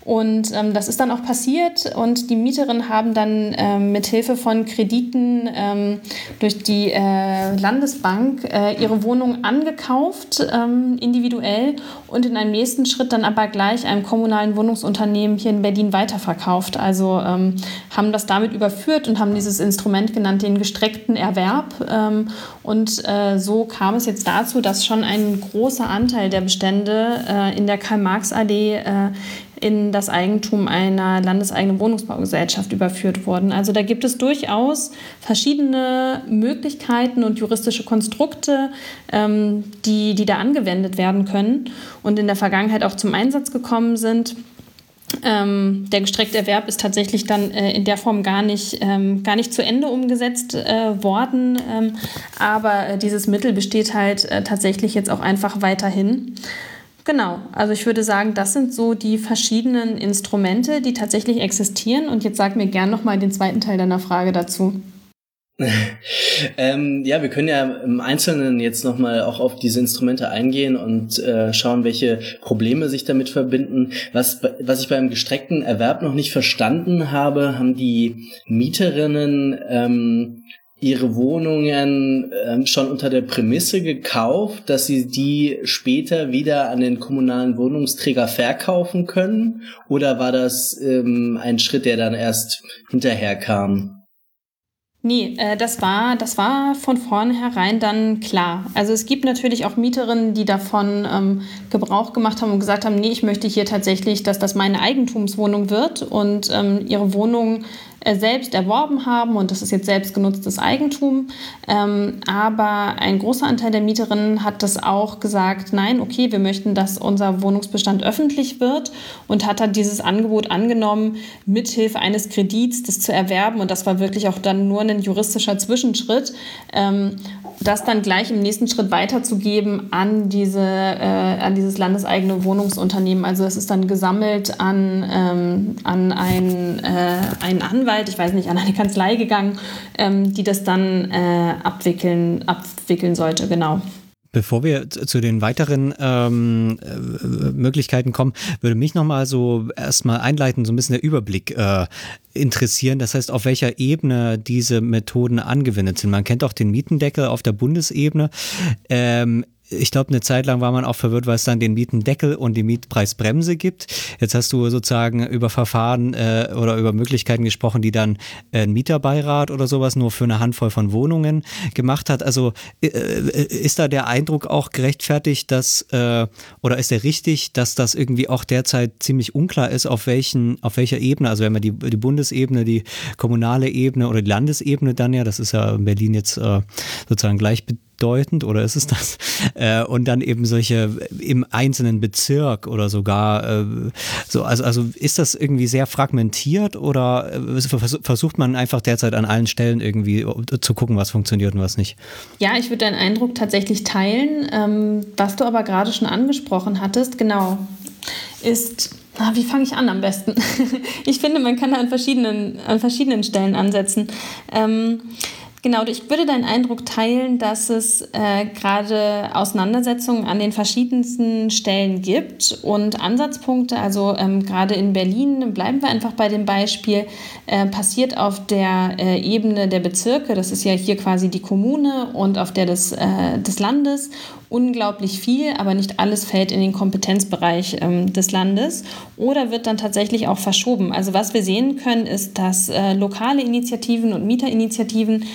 A: Und ähm, das ist dann auch passiert und die Mieterinnen haben dann ähm, mit Hilfe von Krediten ähm, durch die äh, Landesbank äh, ihre Wohnung angekauft, ähm, individuell und in einem nächsten Schritt dann aber gleich einem kommunalen Wohnungsunternehmen hier in Berlin weiterverkauft. Also ähm, haben das damit überführt und haben dieses Instrument genannt, den gestreckten Erwerb. Ähm, und äh, so kam es jetzt dazu, dass schon ein großer Anteil der Bestände äh, in der Karl-Marx-Allee äh, in das Eigentum einer landeseigenen Wohnungsbaugesellschaft überführt wurden. Also da gibt es durchaus verschiedene Möglichkeiten und juristische Konstrukte, ähm, die, die da angewendet werden können und in der Vergangenheit auch zum Einsatz gekommen sind. Ähm, der gestreckte Erwerb ist tatsächlich dann äh, in der Form gar nicht, ähm, gar nicht zu Ende umgesetzt äh, worden, ähm, aber äh, dieses Mittel besteht halt äh, tatsächlich jetzt auch einfach weiterhin. Genau, also ich würde sagen, das sind so die verschiedenen Instrumente, die tatsächlich existieren. Und jetzt sag mir gern nochmal den zweiten Teil deiner Frage dazu. [LAUGHS]
C: ähm, ja, wir können ja im Einzelnen jetzt nochmal auch auf diese Instrumente eingehen und äh, schauen, welche Probleme sich damit verbinden. Was, was ich beim gestreckten Erwerb noch nicht verstanden habe, haben die Mieterinnen ähm, ihre Wohnungen ähm, schon unter der Prämisse gekauft, dass sie die später wieder an den kommunalen Wohnungsträger verkaufen können? Oder war das ähm, ein Schritt, der dann erst hinterher kam?
A: Nee, äh, das, war, das war von vornherein dann klar. Also es gibt natürlich auch Mieterinnen, die davon ähm, Gebrauch gemacht haben und gesagt haben, nee, ich möchte hier tatsächlich, dass das meine Eigentumswohnung wird und ähm, ihre Wohnung selbst erworben haben und das ist jetzt selbstgenutztes Eigentum. Ähm, aber ein großer Anteil der Mieterinnen hat das auch gesagt, nein, okay, wir möchten, dass unser Wohnungsbestand öffentlich wird und hat dann dieses Angebot angenommen, mithilfe eines Kredits das zu erwerben und das war wirklich auch dann nur ein juristischer Zwischenschritt. Das dann gleich im nächsten Schritt weiterzugeben an, diese, äh, an dieses landeseigene Wohnungsunternehmen. Also es ist dann gesammelt an, ähm, an einen, äh, einen Anwalt, ich weiß nicht, an eine Kanzlei gegangen, ähm, die das dann äh, abwickeln, abwickeln sollte, genau.
B: Bevor wir zu den weiteren ähm, äh, Möglichkeiten kommen, würde mich nochmal so erstmal einleiten, so ein bisschen der Überblick äh, interessieren. Das heißt, auf welcher Ebene diese Methoden angewendet sind. Man kennt auch den Mietendeckel auf der Bundesebene. Ähm, ich glaube, eine Zeit lang war man auch verwirrt, weil es dann den Mietendeckel und die Mietpreisbremse gibt. Jetzt hast du sozusagen über Verfahren äh, oder über Möglichkeiten gesprochen, die dann äh, ein Mieterbeirat oder sowas nur für eine Handvoll von Wohnungen gemacht hat. Also äh, äh, ist da der Eindruck auch gerechtfertigt, dass äh, oder ist der richtig, dass das irgendwie auch derzeit ziemlich unklar ist, auf welchen, auf welcher Ebene, also wenn man die, die Bundesebene, die kommunale Ebene oder die Landesebene dann ja, das ist ja in Berlin jetzt sozusagen gleich bedeutend oder ist es das? [LAUGHS] Äh, und dann eben solche im einzelnen Bezirk oder sogar äh, so, also, also ist das irgendwie sehr fragmentiert oder äh, versucht man einfach derzeit an allen Stellen irgendwie zu gucken, was funktioniert und was nicht?
A: Ja, ich würde deinen Eindruck tatsächlich teilen. Ähm, was du aber gerade schon angesprochen hattest, genau, ist Ah, wie fange ich an am besten? [LAUGHS] ich finde, man kann an verschiedenen, an verschiedenen Stellen ansetzen. Ähm, Genau, ich würde deinen Eindruck teilen, dass es äh, gerade Auseinandersetzungen an den verschiedensten Stellen gibt und Ansatzpunkte. Also ähm, gerade in Berlin, bleiben wir einfach bei dem Beispiel, äh, passiert auf der äh, Ebene der Bezirke, das ist ja hier quasi die Kommune und auf der des, äh, des Landes unglaublich viel, aber nicht alles fällt in den Kompetenzbereich ähm, des Landes oder wird dann tatsächlich auch verschoben. Also was wir sehen können, ist, dass äh, lokale Initiativen und Mieterinitiativen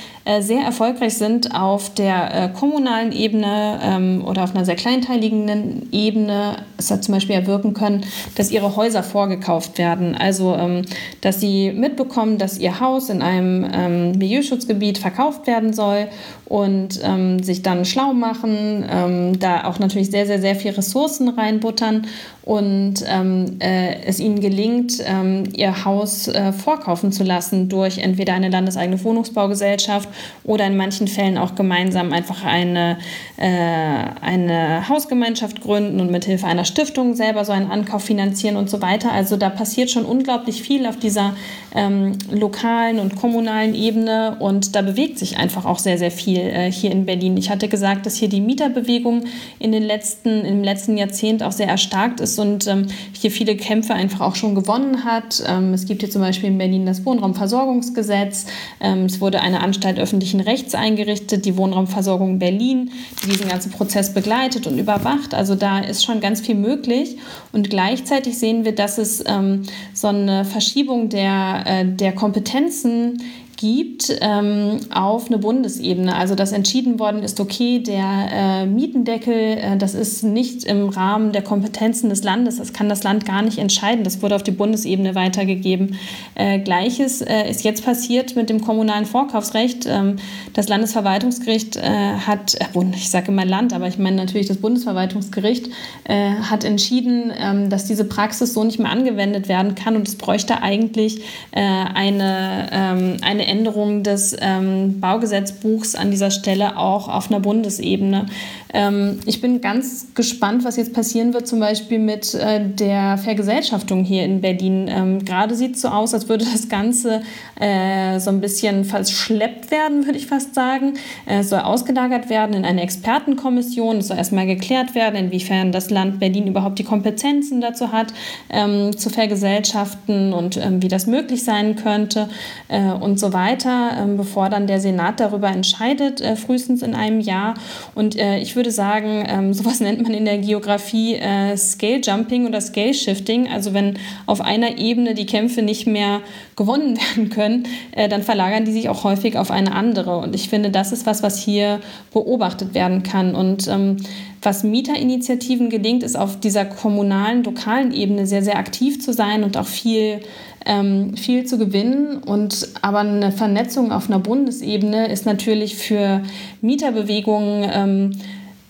A: sehr erfolgreich sind auf der äh, kommunalen Ebene ähm, oder auf einer sehr kleinteiligen Ebene. Es hat zum Beispiel erwirken können, dass ihre Häuser vorgekauft werden. Also ähm, dass sie mitbekommen, dass ihr Haus in einem ähm, Milieuschutzgebiet verkauft werden soll und sich dann schlau machen, da auch natürlich sehr, sehr, sehr viel Ressourcen reinbuttern und ähm, äh, es ihnen gelingt, ähm, ihr Haus äh, vorkaufen zu lassen durch entweder eine landeseigene Wohnungsbaugesellschaft oder in manchen Fällen auch gemeinsam einfach eine, äh, eine Hausgemeinschaft gründen und mithilfe einer Stiftung selber so einen Ankauf finanzieren und so weiter. Also da passiert schon unglaublich viel auf dieser ähm, lokalen und kommunalen Ebene und da bewegt sich einfach auch sehr, sehr viel äh, hier in Berlin. Ich hatte gesagt, dass hier die Mieterbewegung in den letzten, im letzten Jahrzehnt auch sehr erstarkt ist und ähm, hier viele Kämpfe einfach auch schon gewonnen hat. Ähm, es gibt hier zum Beispiel in Berlin das Wohnraumversorgungsgesetz. Ähm, es wurde eine Anstalt öffentlichen Rechts eingerichtet, die Wohnraumversorgung Berlin, die diesen ganzen Prozess begleitet und überwacht. Also da ist schon ganz viel möglich. Und gleichzeitig sehen wir, dass es ähm, so eine Verschiebung der, äh, der Kompetenzen gibt ähm, auf eine Bundesebene. Also dass entschieden worden ist, okay, der äh, Mietendeckel, äh, das ist nicht im Rahmen der Kompetenzen des Landes, das kann das Land gar nicht entscheiden. Das wurde auf die Bundesebene weitergegeben. Äh, Gleiches äh, ist jetzt passiert mit dem kommunalen Vorkaufsrecht. Ähm, das Landesverwaltungsgericht äh, hat, äh, ich sage immer Land, aber ich meine natürlich das Bundesverwaltungsgericht, hat entschieden, ähm, dass diese Praxis so nicht mehr angewendet werden kann und es bräuchte eigentlich eine, ähm, eine Änderung des ähm, Baugesetzbuchs an dieser Stelle auch auf einer Bundesebene. Ähm, ich bin ganz gespannt, was jetzt passieren wird, zum Beispiel mit äh, der Vergesellschaftung hier in Berlin. Ähm, Gerade sieht es so aus, als würde das Ganze äh, so ein bisschen verschleppt werden, würde ich fast sagen. Äh, es soll ausgelagert werden in eine Expertenkommission. Es soll erstmal geklärt werden, inwiefern das Land Berlin überhaupt die Kompetenzen dazu hat, ähm, zu vergesellschaften und ähm, wie das möglich sein könnte äh, und so weiter, ähm, bevor dann der Senat darüber entscheidet, äh, frühestens in einem Jahr. Und äh, ich würde sagen, ähm, [LAUGHS] sowas nennt man in der Geografie äh, Scale Jumping oder Scale Shifting. Also wenn auf einer Ebene die Kämpfe nicht mehr gewonnen [LAUGHS] werden können, äh, dann verlagern die sich auch häufig auf eine andere. Und ich finde, das ist was, was hier beobachtet werden kann. Und ähm, was Mieterinitiativen gelingt, ist auf dieser kommunalen, lokalen Ebene sehr, sehr aktiv zu sein und auch viel, ähm, viel zu gewinnen. Und aber eine Vernetzung auf einer Bundesebene ist natürlich für Mieterbewegungen ähm,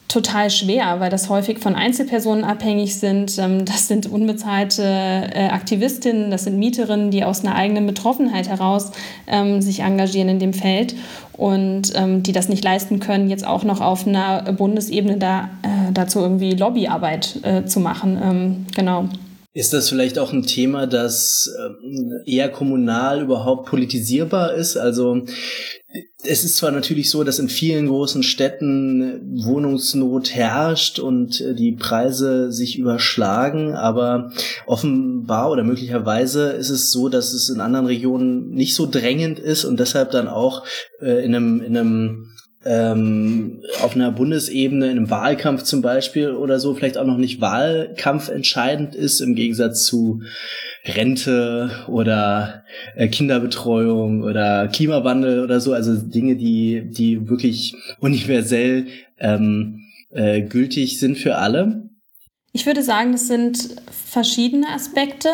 A: total schwer, weil das häufig von Einzelpersonen abhängig sind. Ähm, das sind unbezahlte äh, Aktivistinnen, das sind Mieterinnen, die aus einer eigenen Betroffenheit heraus ähm, sich engagieren in dem Feld und ähm, die das nicht leisten können, jetzt auch noch auf einer Bundesebene da, äh, dazu irgendwie Lobbyarbeit äh, zu machen. genau.
C: Ist das vielleicht auch ein Thema, das eher kommunal überhaupt politisierbar ist? Also es ist zwar natürlich so, dass in vielen großen Städten Wohnungsnot herrscht und äh, die Preise sich überschlagen, aber offenbar oder möglicherweise ist es so, dass es in anderen Regionen nicht so drängend ist und deshalb dann auch äh, in einem, in einem ähm, auf einer Bundesebene, in einem Wahlkampf zum Beispiel oder so, vielleicht auch noch nicht wahlkampfentscheidend ist, im Gegensatz zu Rente oder äh, Kinderbetreuung oder Klimawandel oder so, also Dinge, die, die wirklich universell ähm, äh, gültig sind für alle?
A: Ich würde sagen, das sind verschiedene Aspekte.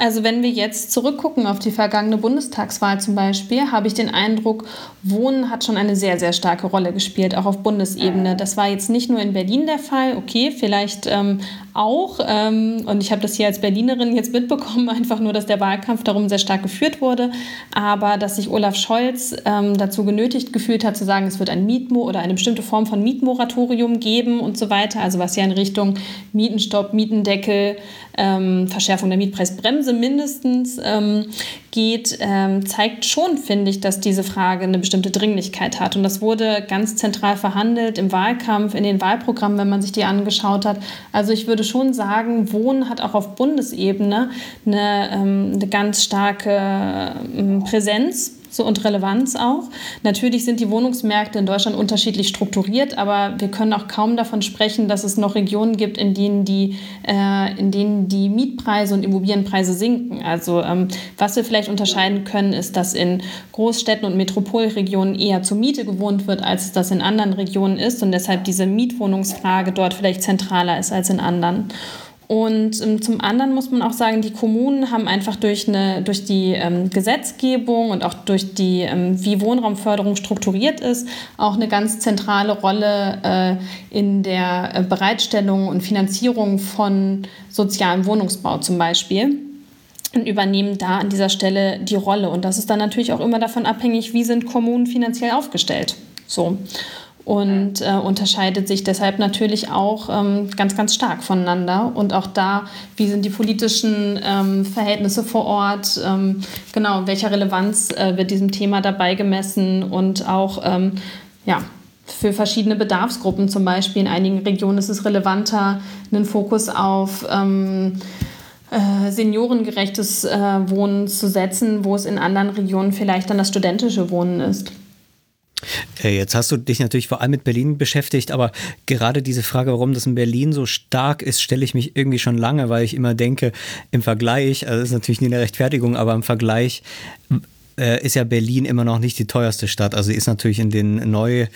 A: Also wenn wir jetzt zurückgucken auf die vergangene Bundestagswahl zum Beispiel, habe ich den Eindruck, Wohnen hat schon eine sehr, sehr starke Rolle gespielt, auch auf Bundesebene. Das war jetzt nicht nur in Berlin der Fall, okay, vielleicht ähm, auch. Ähm, und ich habe das hier als Berlinerin jetzt mitbekommen, [LAUGHS] einfach nur, dass der Wahlkampf darum sehr stark geführt wurde. Aber dass sich Olaf Scholz ähm, dazu genötigt gefühlt hat, zu sagen, es wird ein Mietmo oder eine bestimmte Form von Mietmoratorium geben und so weiter. Also was ja in Richtung Mietenstopp, Mietendeckel, ähm, Verschärfung der Mietpreisbremse mindestens ähm, geht, ähm, zeigt schon, finde ich, dass diese Frage eine bestimmte Dringlichkeit hat. Und das wurde ganz zentral verhandelt im Wahlkampf, in den Wahlprogrammen, wenn man sich die angeschaut hat. Also ich würde schon sagen, Wohnen hat auch auf Bundesebene eine, ähm, eine ganz starke ähm, Präsenz so und Relevanz auch. Natürlich sind die Wohnungsmärkte in Deutschland unterschiedlich strukturiert, aber wir können auch kaum davon sprechen, dass es noch Regionen gibt, in denen die, äh, in denen die Mietpreise und Immobilienpreise sinken. Also ähm, was wir vielleicht unterscheiden können, ist, dass in Großstädten und Metropolregionen eher zur Miete gewohnt wird, als das in anderen Regionen ist und deshalb diese Mietwohnungsfrage dort vielleicht zentraler ist als in anderen. Und ähm, zum anderen muss man auch sagen, die Kommunen haben einfach durch, eine, durch die ähm, Gesetzgebung und auch durch die, ähm, wie Wohnraumförderung strukturiert ist, auch eine ganz zentrale Rolle äh, in der äh, Bereitstellung und Finanzierung von sozialem Wohnungsbau zum Beispiel und übernehmen da an dieser Stelle die Rolle. Und das ist dann natürlich auch immer davon abhängig, wie sind Kommunen finanziell aufgestellt. So und äh, unterscheidet sich deshalb natürlich auch ähm, ganz, ganz stark voneinander. Und auch da, wie sind die politischen ähm, Verhältnisse vor Ort, ähm, genau, welcher Relevanz äh, wird diesem Thema dabei gemessen und auch, ähm, ja, für verschiedene Bedarfsgruppen. Zum Beispiel in einigen Regionen ist es relevanter, einen Fokus auf ähm, äh, seniorengerechtes äh, Wohnen zu setzen, wo es in anderen Regionen vielleicht dann das studentische Wohnen ist.
B: Äh, jetzt hast du dich natürlich vor allem mit Berlin beschäftigt, aber gerade diese Frage, warum das in Berlin so stark ist, stelle ich mich irgendwie schon lange, weil ich immer denke, im Vergleich, also das ist natürlich nie eine Rechtfertigung, aber im Vergleich äh, ist ja Berlin immer noch nicht die teuerste Stadt. Also ist natürlich in den neu,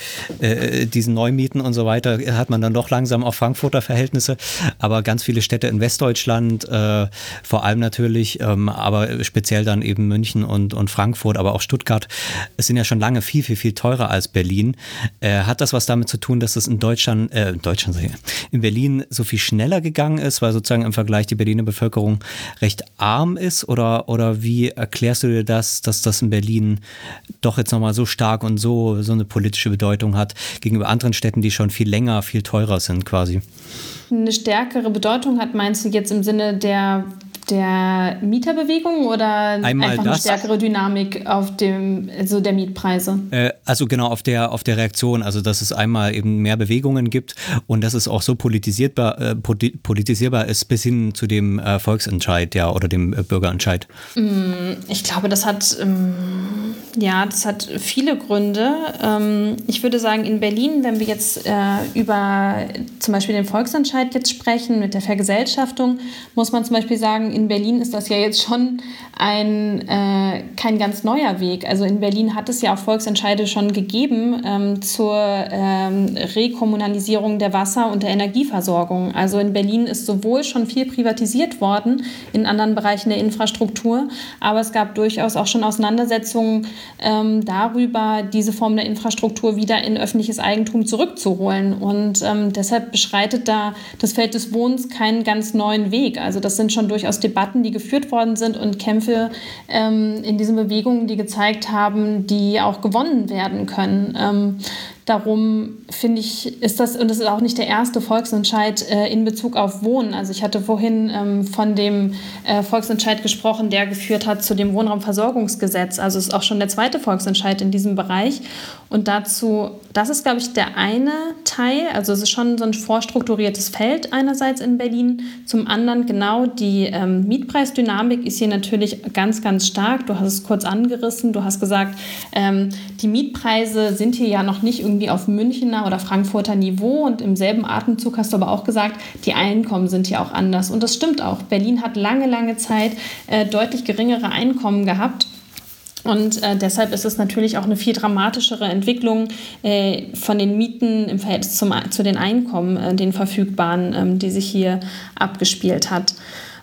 B: äh, diesen Neumieten und so weiter, hat man dann doch langsam auch Frankfurter Verhältnisse. Aber ganz viele Städte in Westdeutschland, äh, vor allem natürlich, ähm, aber speziell dann eben München und, und Frankfurt, aber auch Stuttgart, sind ja schon lange viel, viel, viel teurer als Berlin. Äh, hat das was damit zu tun, dass es in Deutschland, äh, in Deutschland, in Berlin so viel schneller gegangen ist, weil sozusagen im Vergleich die Berliner Bevölkerung recht arm ist? Oder, oder wie erklärst du dir das, dass das das in Berlin doch jetzt nochmal so stark und so, so eine politische Bedeutung hat gegenüber anderen Städten, die schon viel länger, viel teurer sind quasi.
A: Eine stärkere Bedeutung hat, meinst du jetzt im Sinne der der Mieterbewegung oder
B: Einmal
A: einfach
B: das.
A: eine stärkere Dynamik auf dem, also der Mietpreise?
B: Äh, also genau auf der, auf der Reaktion, also dass es einmal eben mehr Bewegungen gibt und dass es auch so politisierbar, äh, politisierbar ist bis hin zu dem äh, Volksentscheid, ja, oder dem äh, Bürgerentscheid.
A: Mm, ich glaube, das hat, ähm, ja, das hat viele Gründe. Ähm, ich würde sagen, in Berlin, wenn wir jetzt äh, über zum Beispiel den Volksentscheid jetzt sprechen, mit der Vergesellschaftung, muss man zum Beispiel sagen, in Berlin ist das ja jetzt schon ein, äh, kein ganz neuer Weg. Also in Berlin hat es ja auch Volksentscheide schon gegeben ähm, zur ähm, Rekommunalisierung der Wasser- und der Energieversorgung. Also in Berlin ist sowohl schon viel privatisiert worden in anderen Bereichen der Infrastruktur, aber es gab durchaus auch schon Auseinandersetzungen ähm, darüber, diese Form der Infrastruktur wieder in öffentliches Eigentum zurückzuholen. Und ähm, deshalb beschreitet da das Feld des Wohnens keinen ganz neuen Weg. Also das sind schon durchaus Debatten, die geführt worden sind und Kämpfe ähm, in diesen Bewegungen, die gezeigt haben, die auch gewonnen werden können. Ähm, Darum finde ich, ist das, und das ist auch nicht der erste Volksentscheid äh, in Bezug auf Wohnen. Also ich hatte vorhin ähm, von dem äh, Volksentscheid gesprochen, der geführt hat zu dem Wohnraumversorgungsgesetz. Also es ist auch schon der zweite Volksentscheid in diesem Bereich. Und dazu, das ist, glaube ich, der eine Teil. Also es ist schon so ein vorstrukturiertes Feld einerseits in Berlin. Zum anderen genau die ähm, Mietpreisdynamik ist hier natürlich ganz, ganz stark. Du hast es kurz angerissen. Du hast gesagt, ähm, die Mietpreise sind hier ja noch nicht irgendwie auf Münchner oder Frankfurter Niveau und im selben Atemzug hast du aber auch gesagt, die Einkommen sind hier auch anders. Und das stimmt auch. Berlin hat lange, lange Zeit äh, deutlich geringere Einkommen gehabt. Und äh, deshalb ist es natürlich auch eine viel dramatischere Entwicklung äh, von den Mieten im Verhältnis zum, zu den Einkommen, äh, den verfügbaren, ähm, die sich hier abgespielt hat.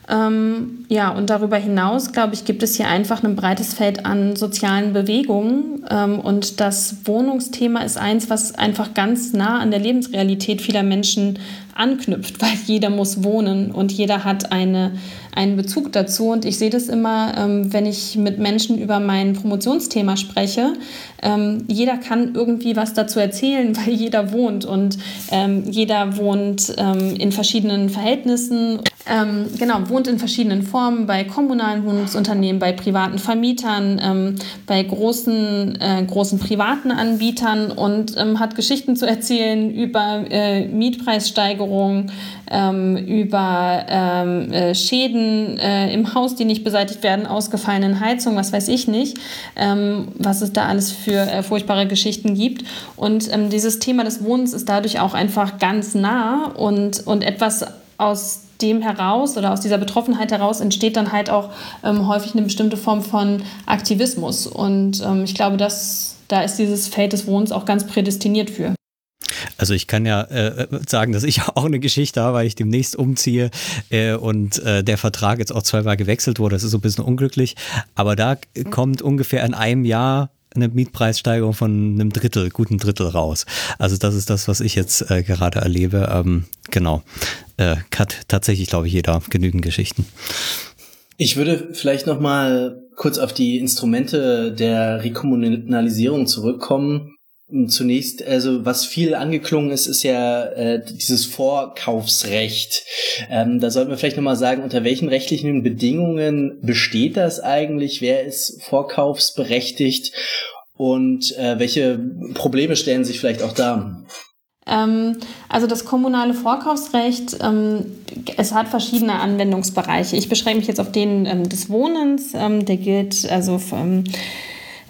A: Ähm, ja, und darüber hinaus, glaube ich, gibt es hier einfach ein breites Feld an sozialen Bewegungen. Ähm, und das Wohnungsthema ist eins, was einfach ganz nah an der Lebensrealität vieler Menschen anknüpft, weil jeder muss wohnen und jeder hat eine, einen Bezug dazu. Und ich sehe das immer, ähm, wenn ich mit Menschen über mein Promotionsthema spreche. Ähm, jeder kann irgendwie was dazu erzählen, [LAUGHS] weil jeder wohnt und ähm, jeder wohnt ähm, in verschiedenen Verhältnissen. Ähm, genau, wohnt in verschiedenen Formen, bei kommunalen Wohnungsunternehmen, bei privaten Vermietern, ähm, bei großen, äh, großen privaten Anbietern und hat Geschichten zu erzählen über äh, Mietpreissteigerungen Versicherung, ähm, über ähm, äh, Schäden äh, im Haus, die nicht beseitigt werden, ausgefallenen Heizungen, was weiß ich nicht, ähm, was es da alles für äh, furchtbare Geschichten gibt. Und ähm, dieses Thema des Wohnens ist dadurch auch einfach ganz nah und, und etwas aus dem heraus oder aus dieser Betroffenheit heraus entsteht dann halt auch ähm, häufig eine bestimmte Form von Aktivismus. Und ähm, ich glaube, dass da ist dieses Feld des Wohnens auch ganz prädestiniert für.
B: Also ich kann ja äh, sagen, dass ich [LAUGHS] auch eine Geschichte habe, weil ich demnächst umziehe äh, und äh, der Vertrag jetzt auch zweimal gewechselt wurde. Das ist so ein bisschen unglücklich. Aber da kommt ungefähr in einem Jahr eine Mietpreissteigerung von einem Drittel, guten Drittel raus. Also das ist das, was ich jetzt äh, gerade erlebe. Ähm, genau. Äh, hat tatsächlich, glaube ich, jeder genügend Geschichten.
C: Ich würde vielleicht noch mal kurz auf die Instrumente der Rekommunalisierung zurückkommen. Zunächst, also was viel angeklungen ist, ist ja äh, dieses Vorkaufsrecht. Ähm, da sollten wir vielleicht nochmal sagen, unter welchen rechtlichen Bedingungen besteht das eigentlich? Wer ist vorkaufsberechtigt? und äh, welche Probleme stellen sich vielleicht auch da?
A: Ähm, also das kommunale Vorkaufsrecht, ähm, es hat verschiedene Anwendungsbereiche. Ich beschränke mich jetzt auf den ähm, des Wohnens. Der gilt also vom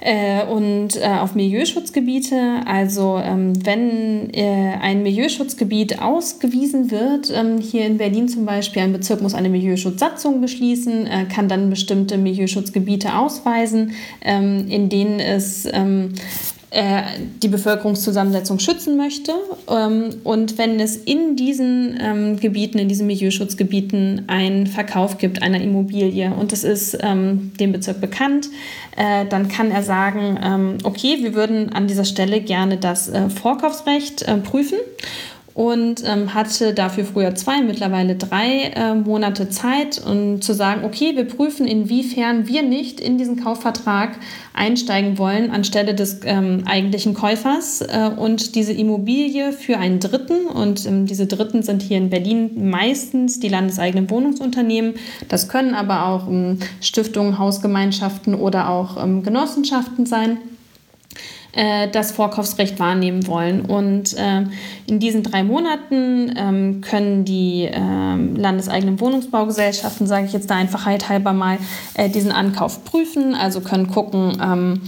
A: äh, und äh, auf Milieuschutzgebiete. Also ähm, wenn äh, ein Milieuschutzgebiet ausgewiesen wird, ähm, hier in Berlin zum Beispiel, ein Bezirk muss eine Milieuschutzsatzung beschließen, äh, kann dann bestimmte Milieuschutzgebiete ausweisen, ähm, in denen es ähm, äh, die Bevölkerungszusammensetzung schützen möchte. Ähm, und wenn es in diesen ähm, Gebieten, in diesen Milieuschutzgebieten einen Verkauf gibt einer Immobilie und es ist ähm, dem Bezirk bekannt, äh, dann kann er sagen, okay, wir würden an dieser Stelle gerne das äh, Vorkaufsrecht prüfen und ähm, hatte dafür früher zwei, mittlerweile drei äh, Monate Zeit, um zu sagen, okay, wir prüfen, inwiefern wir nicht in diesen Kaufvertrag einsteigen wollen anstelle des ähm, eigentlichen Käufers äh, und diese Immobilie für einen Dritten, und ähm, diese Dritten sind hier in Berlin meistens die landeseigenen Wohnungsunternehmen, das können aber auch ähm, Stiftungen, Hausgemeinschaften oder auch ähm, Genossenschaften sein äh, das Vorkaufsrecht wahrnehmen wollen. Und äh, in diesen drei Monaten ähm, können die äh, landeseigenen Wohnungsbaugesellschaften, sage ich jetzt da Einfachheit halber mal, äh, diesen Ankauf prüfen, also können gucken, ähm,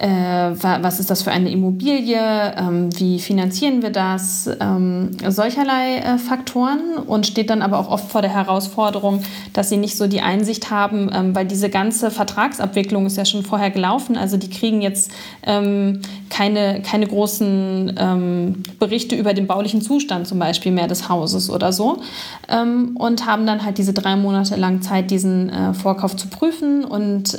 A: äh, was ist das für eine Immobilie, ähm, wie finanzieren wir das, ähm, solcherlei äh, Faktoren und steht dann aber auch oft vor der Herausforderung, dass sie nicht so die Einsicht haben, ähm, weil diese ganze Vertragsabwicklung ist ja schon vorher gelaufen, also die kriegen jetzt keine, keine großen Berichte über den baulichen Zustand zum Beispiel mehr des Hauses oder so und haben dann halt diese drei Monate lang Zeit, diesen äh, Vorkauf zu prüfen. Und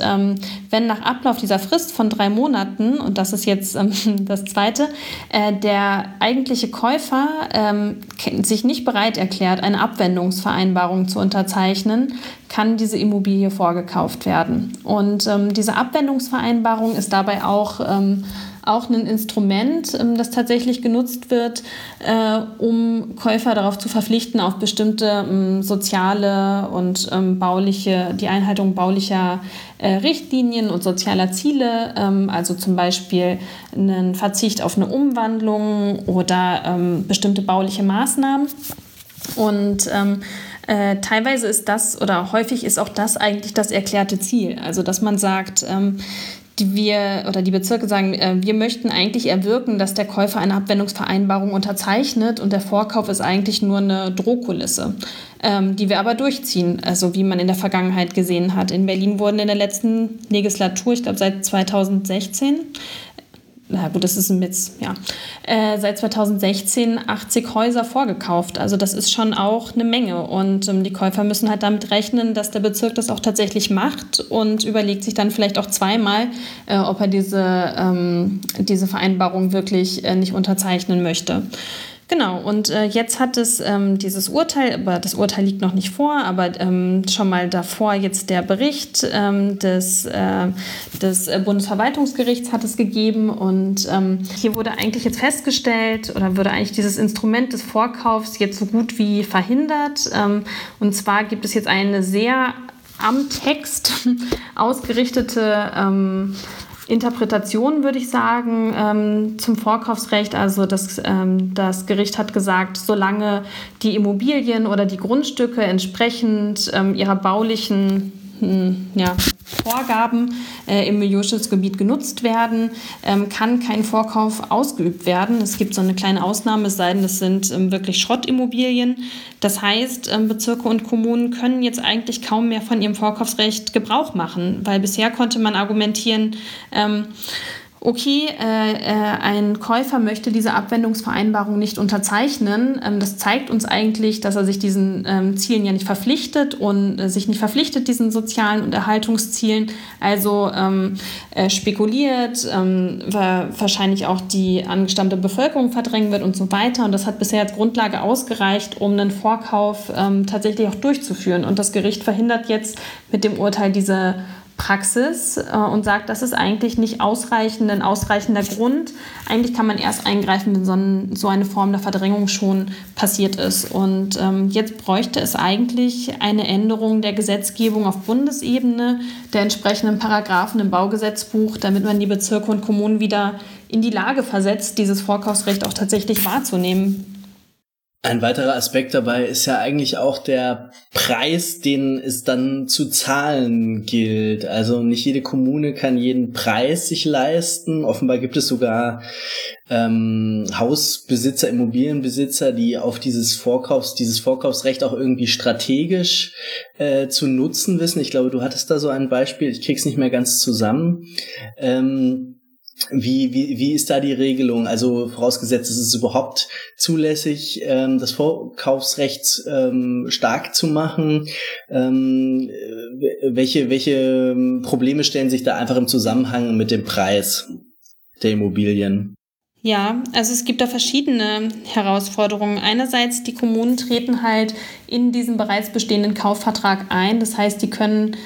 A: wenn nach Ablauf dieser Frist von drei Monaten Monaten, und das ist jetzt ähm, [LAUGHS] das Zweite, äh, der eigentliche Käufer ähm, sich nicht bereit erklärt, eine Abwendungsvereinbarung zu unterzeichnen, kann diese Immobilie vorgekauft werden. Und ähm, diese Abwendungsvereinbarung ist dabei auch ähm, auch ein Instrument, ähm, das tatsächlich genutzt wird, äh, um Käufer darauf zu verpflichten, auf bestimmte ähm, soziale und ähm, bauliche, die Einhaltung baulicher äh, Richtlinien und sozialer Ziele, also zum Beispiel einen Verzicht auf eine Umwandlung oder bestimmte bauliche Maßnahmen. Und ähm, äh, teilweise ist das oder häufig ist auch das eigentlich das erklärte Ziel. Also dass man sagt, ähm, die wir oder die Bezirke sagen, äh, wir möchten eigentlich erwirken, dass der Käufer eine Abwendungsvereinbarung unterzeichnet und der Vorkauf ist eigentlich nur eine Drohkulisse, ähm, die wir aber durchziehen, also wie man in der Vergangenheit gesehen hat. In Berlin wurden in der letzten Legislatur, ich glaube seit 2016, na gut, das ist jetzt, ja, äh, seit 2016 80 Häuser vorgekauft. Also das ist schon auch eine Menge. Und ähm, die Käufer müssen halt damit rechnen, dass der Bezirk das auch tatsächlich macht und überlegt sich dann vielleicht auch zweimal, äh, ob er diese, ähm, diese Vereinbarung wirklich äh, nicht unterzeichnen möchte. Genau, und äh, jetzt hat es ähm, dieses Urteil, aber das Urteil liegt noch nicht vor, aber ähm, schon mal davor jetzt der Bericht ähm, des, äh, des Bundesverwaltungsgerichts hat es gegeben und ähm, hier wurde eigentlich jetzt festgestellt oder würde eigentlich dieses Instrument des Vorkaufs jetzt so gut wie verhindert. Ähm, und zwar gibt es jetzt eine sehr am Text [LAUGHS] ausgerichtete ähm, Interpretation, würde ich sagen, ähm, zum Vorkaufsrecht. Also das, ähm, das Gericht hat gesagt, solange die Immobilien oder die Grundstücke entsprechend ähm, ihrer baulichen ja, Vorgaben äh, im Milieuschutzgebiet genutzt werden, ähm, kann kein Vorkauf ausgeübt werden. Es gibt so eine kleine Ausnahme, es sei denn, das sind ähm, wirklich Schrottimmobilien. Das heißt, ähm, Bezirke und Kommunen können jetzt eigentlich kaum mehr von ihrem Vorkaufsrecht Gebrauch machen, weil bisher konnte man argumentieren, ähm, okay, äh, äh, ein Käufer möchte diese Abwendungsvereinbarung nicht unterzeichnen. Ähm, das zeigt uns eigentlich, dass er sich diesen ähm, Zielen ja nicht verpflichtet und äh, sich nicht verpflichtet, diesen sozialen und Erhaltungszielen. Also ähm, äh, spekuliert, ähm, wahrscheinlich auch die angestammte Bevölkerung verdrängen wird und so weiter. Und das hat bisher als Grundlage ausgereicht, um einen Vorkauf ähm, tatsächlich auch durchzuführen. Und das Gericht verhindert jetzt mit dem Urteil diese Praxis äh, und sagt, das ist eigentlich nicht ausreichend, ein ausreichender Grund. Eigentlich kann man erst eingreifen, wenn so, ein, so eine Form der Verdrängung schon passiert ist. Und ähm, jetzt bräuchte es eigentlich eine Änderung der Gesetzgebung auf Bundesebene, der entsprechenden Paragraphen im Baugesetzbuch, damit man die Bezirke und Kommunen wieder in die Lage versetzt, dieses Vorkaufsrecht auch tatsächlich wahrzunehmen.
C: Ein weiterer Aspekt dabei ist ja eigentlich auch der Preis, den es dann zu zahlen gilt. Also nicht jede Kommune kann jeden Preis sich leisten. Offenbar gibt es sogar ähm, Hausbesitzer, Immobilienbesitzer, die auf dieses Vorkaufs, dieses Vorkaufsrecht auch irgendwie strategisch äh, zu nutzen wissen. Ich glaube, du hattest da so ein Beispiel. Ich krieg's nicht mehr ganz zusammen. Ähm, wie, wie, wie ist da die Regelung? Also vorausgesetzt, ist es überhaupt zulässig, ähm, das Vorkaufsrecht ähm, stark zu machen? Ähm, welche, welche Probleme stellen sich da einfach im Zusammenhang mit dem Preis der Immobilien?
A: Ja, also es gibt da verschiedene Herausforderungen. Einerseits, die Kommunen treten halt in diesen bereits bestehenden Kaufvertrag ein. Das heißt, die können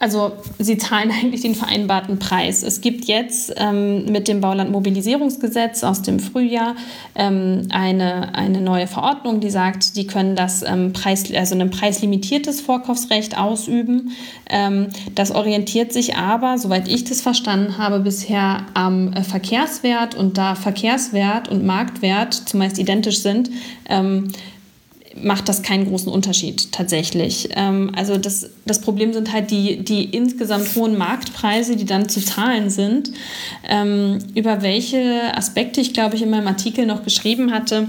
A: also sie zahlen [LAUGHS] eigentlich den vereinbarten Preis. Es gibt jetzt ähm, mit dem Baulandmobilisierungsgesetz aus dem Frühjahr ähm, eine, eine neue Verordnung, die sagt, die können das ähm, Preis, also ein preislimitiertes Vorkaufsrecht ausüben. Ähm, das orientiert sich aber, soweit ich das verstanden habe, bisher am äh, Verkehrswert und da Verkehrswert und Marktwert zumeist identisch sind, ähm, macht das keinen großen Unterschied tatsächlich. Ähm, also das, das Problem sind halt die, die insgesamt hohen Marktpreise, die dann zu zahlen sind. Ähm, über welche Aspekte ich, glaube ich, in meinem Artikel noch geschrieben hatte,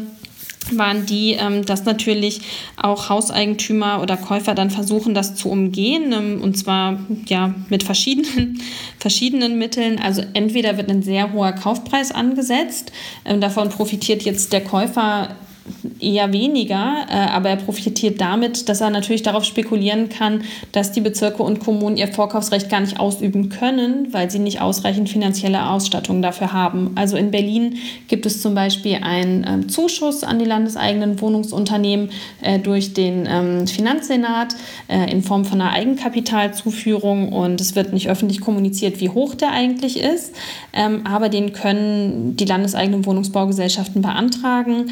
A: waren die, ähm, dass natürlich auch Hauseigentümer oder Käufer dann versuchen, das zu umgehen, ähm, und zwar ja mit verschiedenen, [LAUGHS] verschiedenen Mitteln. Also entweder wird ein sehr hoher Kaufpreis angesetzt, ähm, davon profitiert jetzt der Käufer eher weniger, äh, aber er profitiert damit, dass er natürlich darauf spekulieren kann, dass die Bezirke und Kommunen ihr Vorkaufsrecht gar nicht ausüben können, weil sie nicht ausreichend finanzielle Ausstattung dafür haben. Also in Berlin gibt es zum Beispiel einen ähm, Zuschuss an die landeseigenen Wohnungsunternehmen äh, durch den ähm, Finanzsenat äh, in Form von einer Eigenkapitalzuführung und es wird nicht öffentlich kommuniziert, wie hoch der eigentlich ist, ähm, aber den können die landeseigenen Wohnungsbaugesellschaften beantragen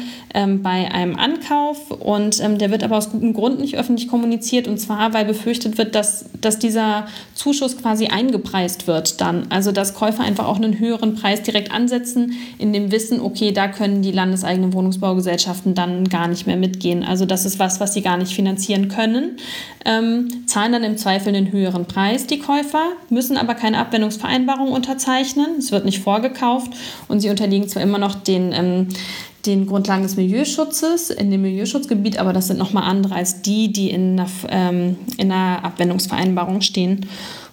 A: bei einem Ankauf und ähm, der wird aber aus gutem Grund nicht öffentlich kommuniziert und zwar, weil befürchtet wird, dass, dass dieser Zuschuss quasi eingepreist wird dann. Also dass Käufer einfach auch einen höheren Preis direkt ansetzen, in dem Wissen, okay, da können die landeseigenen Wohnungsbaugesellschaften dann gar nicht mehr mitgehen. Also das ist was, was sie gar nicht finanzieren können, ähm, zahlen dann im Zweifel einen höheren Preis, die Käufer, müssen aber keine Abwendungsvereinbarung unterzeichnen. Es wird nicht vorgekauft und sie unterliegen zwar immer noch den ähm, den Grundlagen des Milieuschutzes in dem Milieuschutzgebiet, aber das sind nochmal andere als die, die in einer, ähm, in einer Abwendungsvereinbarung stehen.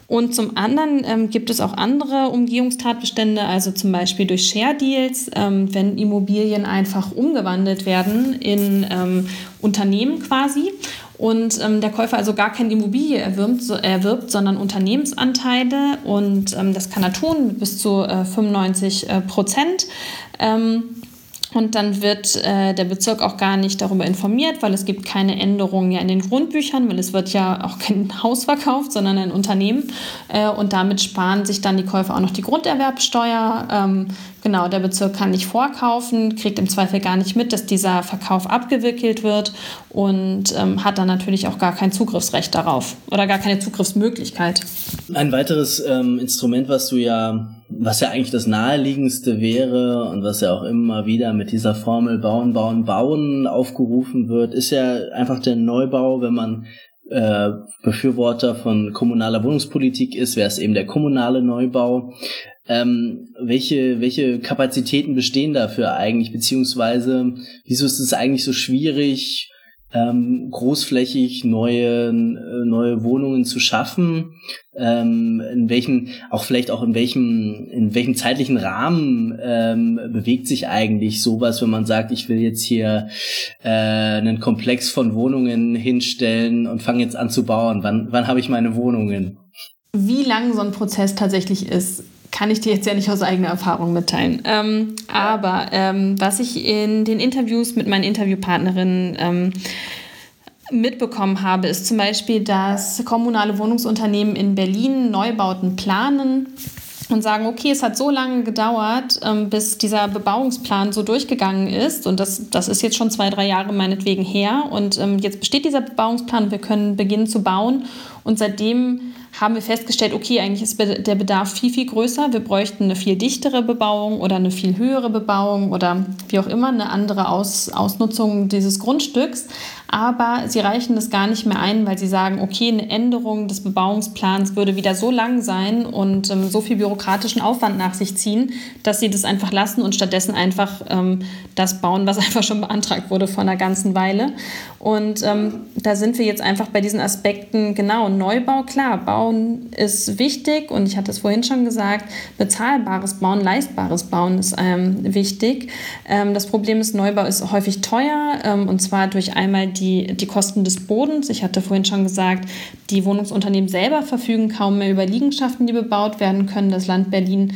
A: Und zum anderen ähm, gibt es auch andere Umgehungstatbestände, also zum Beispiel durch Share Deals, ähm, wenn Immobilien einfach umgewandelt werden in ähm, Unternehmen quasi und ähm, der Käufer also gar keine Immobilie erwirbt, so, erwirbt sondern Unternehmensanteile und ähm, das kann er tun mit bis zu äh, 95 äh, Prozent. Ähm, und dann wird äh, der Bezirk auch gar nicht darüber informiert, weil es gibt keine Änderungen ja in den Grundbüchern, weil es wird ja auch kein [LAUGHS] Haus verkauft, sondern ein Unternehmen. Äh, und damit sparen sich dann die Käufer auch noch die Grunderwerbsteuer. Ähm, genau, der Bezirk kann nicht vorkaufen, kriegt im Zweifel gar nicht mit, dass dieser Verkauf abgewickelt wird und ähm, hat dann natürlich auch gar kein Zugriffsrecht darauf oder gar keine Zugriffsmöglichkeit.
C: Ein weiteres ähm, Instrument, was du ja was ja eigentlich das naheliegendste wäre und was ja auch immer wieder mit dieser Formel bauen, bauen, bauen aufgerufen wird, ist ja einfach der Neubau, wenn man äh, Befürworter von kommunaler Wohnungspolitik ist, wäre es eben der kommunale Neubau. Ähm, welche, welche Kapazitäten bestehen dafür eigentlich, beziehungsweise wieso ist es eigentlich so schwierig, ähm, großflächig neue, äh, neue Wohnungen zu schaffen, ähm, in welchem, auch vielleicht auch in welchem, in welchem zeitlichen Rahmen ähm, bewegt sich eigentlich sowas, wenn man sagt, ich will jetzt hier äh, einen Komplex von Wohnungen hinstellen und fange jetzt an zu bauen. Wann, wann habe ich meine Wohnungen?
A: Wie lang so ein Prozess tatsächlich ist, kann ich dir jetzt ja nicht aus eigener Erfahrung mitteilen. Ähm, aber ähm, was ich in den Interviews mit meinen Interviewpartnerinnen ähm, mitbekommen habe, ist zum Beispiel, dass kommunale Wohnungsunternehmen in Berlin Neubauten planen und sagen, okay, es hat so lange gedauert, ähm, bis dieser Bebauungsplan so durchgegangen ist. Und das, das ist jetzt schon zwei, drei Jahre meinetwegen her. Und ähm, jetzt besteht dieser Bebauungsplan, wir können beginnen zu bauen. Und seitdem haben wir festgestellt, okay, eigentlich ist der Bedarf viel, viel größer. Wir bräuchten eine viel dichtere Bebauung oder eine viel höhere Bebauung oder wie auch immer eine andere Aus Ausnutzung dieses Grundstücks aber sie reichen das gar nicht mehr ein, weil sie sagen, okay, eine Änderung des Bebauungsplans würde wieder so lang sein und ähm, so viel bürokratischen Aufwand nach sich ziehen, dass sie das einfach lassen und stattdessen einfach ähm, das bauen, was [LAUGHS] einfach schon beantragt wurde vor einer ganzen Weile. Und ähm, da sind wir jetzt einfach bei diesen Aspekten, genau, Neubau, klar, Bauen ist wichtig und ich hatte es vorhin schon gesagt, bezahlbares Bauen, leistbares Bauen ist ähm, wichtig. Ähm, das Problem ist, Neubau ist häufig teuer ähm, und zwar durch einmal die, die Kosten des Bodens. Ich hatte vorhin schon gesagt, die Wohnungsunternehmen selber verfügen kaum mehr über Liegenschaften, die bebaut werden können. Das Land Berlin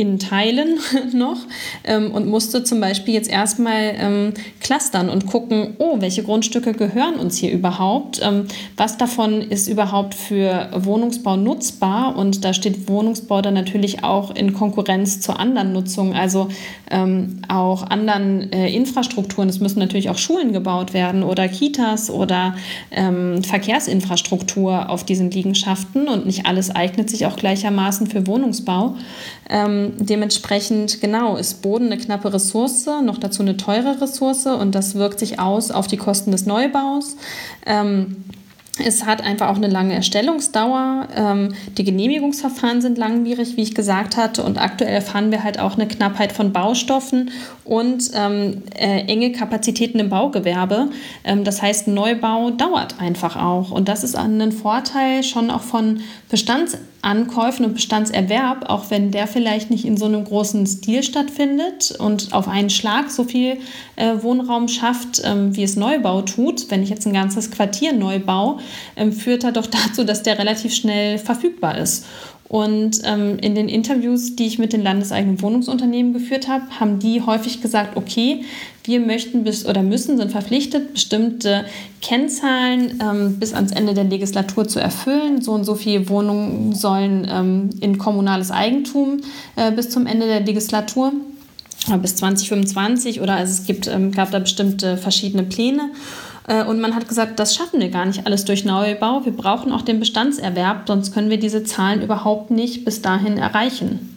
A: in Teilen [LAUGHS] noch ähm, und musste zum Beispiel jetzt erstmal ähm, clustern und gucken, oh, welche Grundstücke gehören uns hier überhaupt? Ähm, was davon ist überhaupt für Wohnungsbau nutzbar? Und da steht Wohnungsbau dann natürlich auch in Konkurrenz zu anderen Nutzungen, also ähm, auch anderen äh, Infrastrukturen. Es müssen natürlich auch Schulen gebaut werden oder Kitas oder ähm, Verkehrsinfrastruktur auf diesen Liegenschaften und nicht alles eignet sich auch gleichermaßen für Wohnungsbau. Dementsprechend, genau, ist Boden eine knappe Ressource, noch dazu eine teure Ressource und das wirkt sich aus auf die Kosten des Neubaus. Ähm, es hat einfach auch eine lange Erstellungsdauer. Ähm, die Genehmigungsverfahren sind langwierig, wie ich gesagt hatte. Und aktuell erfahren wir halt auch eine Knappheit von Baustoffen und ähm, äh, enge Kapazitäten im Baugewerbe. Ähm, das heißt, Neubau dauert einfach auch. Und das ist ein Vorteil schon auch von Bestandsankäufen und Bestandserwerb, auch wenn der vielleicht nicht in so einem großen Stil stattfindet und auf einen Schlag so viel äh, Wohnraum schafft, ähm, wie es Neubau tut. Wenn ich jetzt ein ganzes Quartier neu baue, ähm, führt er doch dazu, dass der relativ schnell verfügbar ist. Und ähm, in den Interviews, die ich mit den landeseigenen Wohnungsunternehmen geführt habe, haben die häufig gesagt, okay, wir möchten bis oder müssen, sind verpflichtet, bestimmte Kennzahlen ähm, bis ans Ende der Legislatur zu erfüllen. So und so viele Wohnungen sollen ähm, in kommunales Eigentum äh, bis zum Ende der Legislatur äh, bis 2025 oder also es gibt, ähm, gab da bestimmte verschiedene Pläne. Äh, und man hat gesagt, das schaffen wir gar nicht alles durch Neubau. Wir brauchen auch den Bestandserwerb, sonst können wir diese Zahlen überhaupt nicht bis dahin erreichen.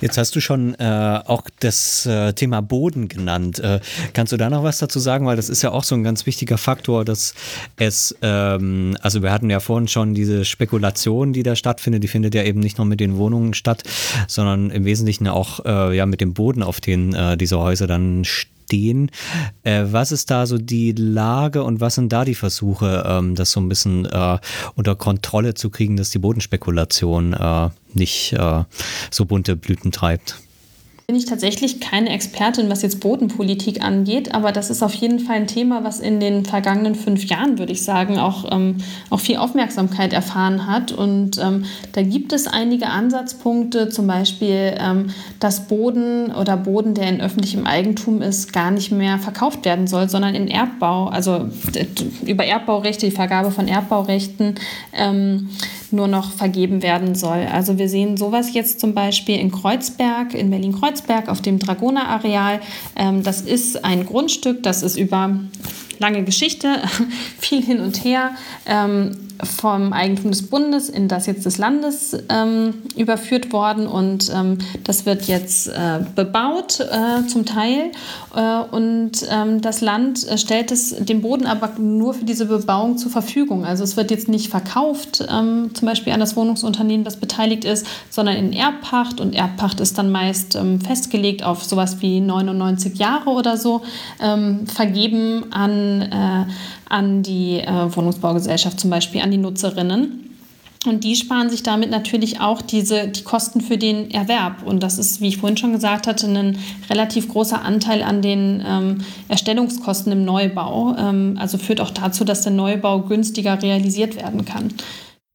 B: Jetzt hast du schon äh, auch das äh, Thema Boden genannt. Äh, kannst du da noch was dazu sagen? Weil das ist ja auch so ein ganz wichtiger Faktor, dass es, ähm, also wir hatten ja vorhin schon diese Spekulation, die da stattfindet, die findet ja eben nicht nur mit den Wohnungen statt, sondern im Wesentlichen auch äh, ja mit dem Boden, auf den äh, diese Häuser dann stehen stehen. Äh, was ist da so die Lage und was sind da die Versuche, ähm, das so ein bisschen äh, unter Kontrolle zu kriegen, dass die Bodenspekulation äh, nicht äh, so bunte Blüten treibt?
A: Bin ich tatsächlich keine Expertin, was jetzt Bodenpolitik angeht, aber das ist auf jeden Fall ein Thema, was in den vergangenen fünf Jahren, würde ich sagen, auch, ähm, auch viel Aufmerksamkeit erfahren hat. Und ähm, da gibt es einige Ansatzpunkte, zum Beispiel, ähm, dass Boden oder Boden, der in öffentlichem Eigentum ist, gar nicht mehr verkauft werden soll, sondern in Erbbau, also über Erbbaurechte, die Vergabe von Erbbaurechten. Nur noch vergeben werden soll. Also wir sehen sowas jetzt zum Beispiel in Kreuzberg, in Berlin-Kreuzberg auf dem Dragoner-Areal. Ähm, das ist ein Grundstück, das ist über lange Geschichte, [LAUGHS] viel hin und her. Ähm, vom Eigentum des Bundes in das jetzt des Landes ähm, überführt worden und ähm, das wird jetzt äh, bebaut äh, zum Teil äh, und ähm, das Land äh, stellt es den Boden aber nur für diese Bebauung zur Verfügung. Also es wird jetzt nicht verkauft, ähm, zum Beispiel an das Wohnungsunternehmen, das beteiligt ist, sondern in Erbpacht und Erbpacht ist dann meist ähm, festgelegt auf sowas wie 99 Jahre oder so, ähm, vergeben an äh, an die äh, Wohnungsbaugesellschaft, zum Beispiel an die Nutzerinnen. Und die sparen sich damit natürlich auch diese, die Kosten für den Erwerb. Und das ist, wie ich vorhin schon gesagt hatte, ein relativ großer Anteil an den ähm, Erstellungskosten im Neubau. Ähm, also führt auch dazu, dass der Neubau günstiger realisiert werden kann.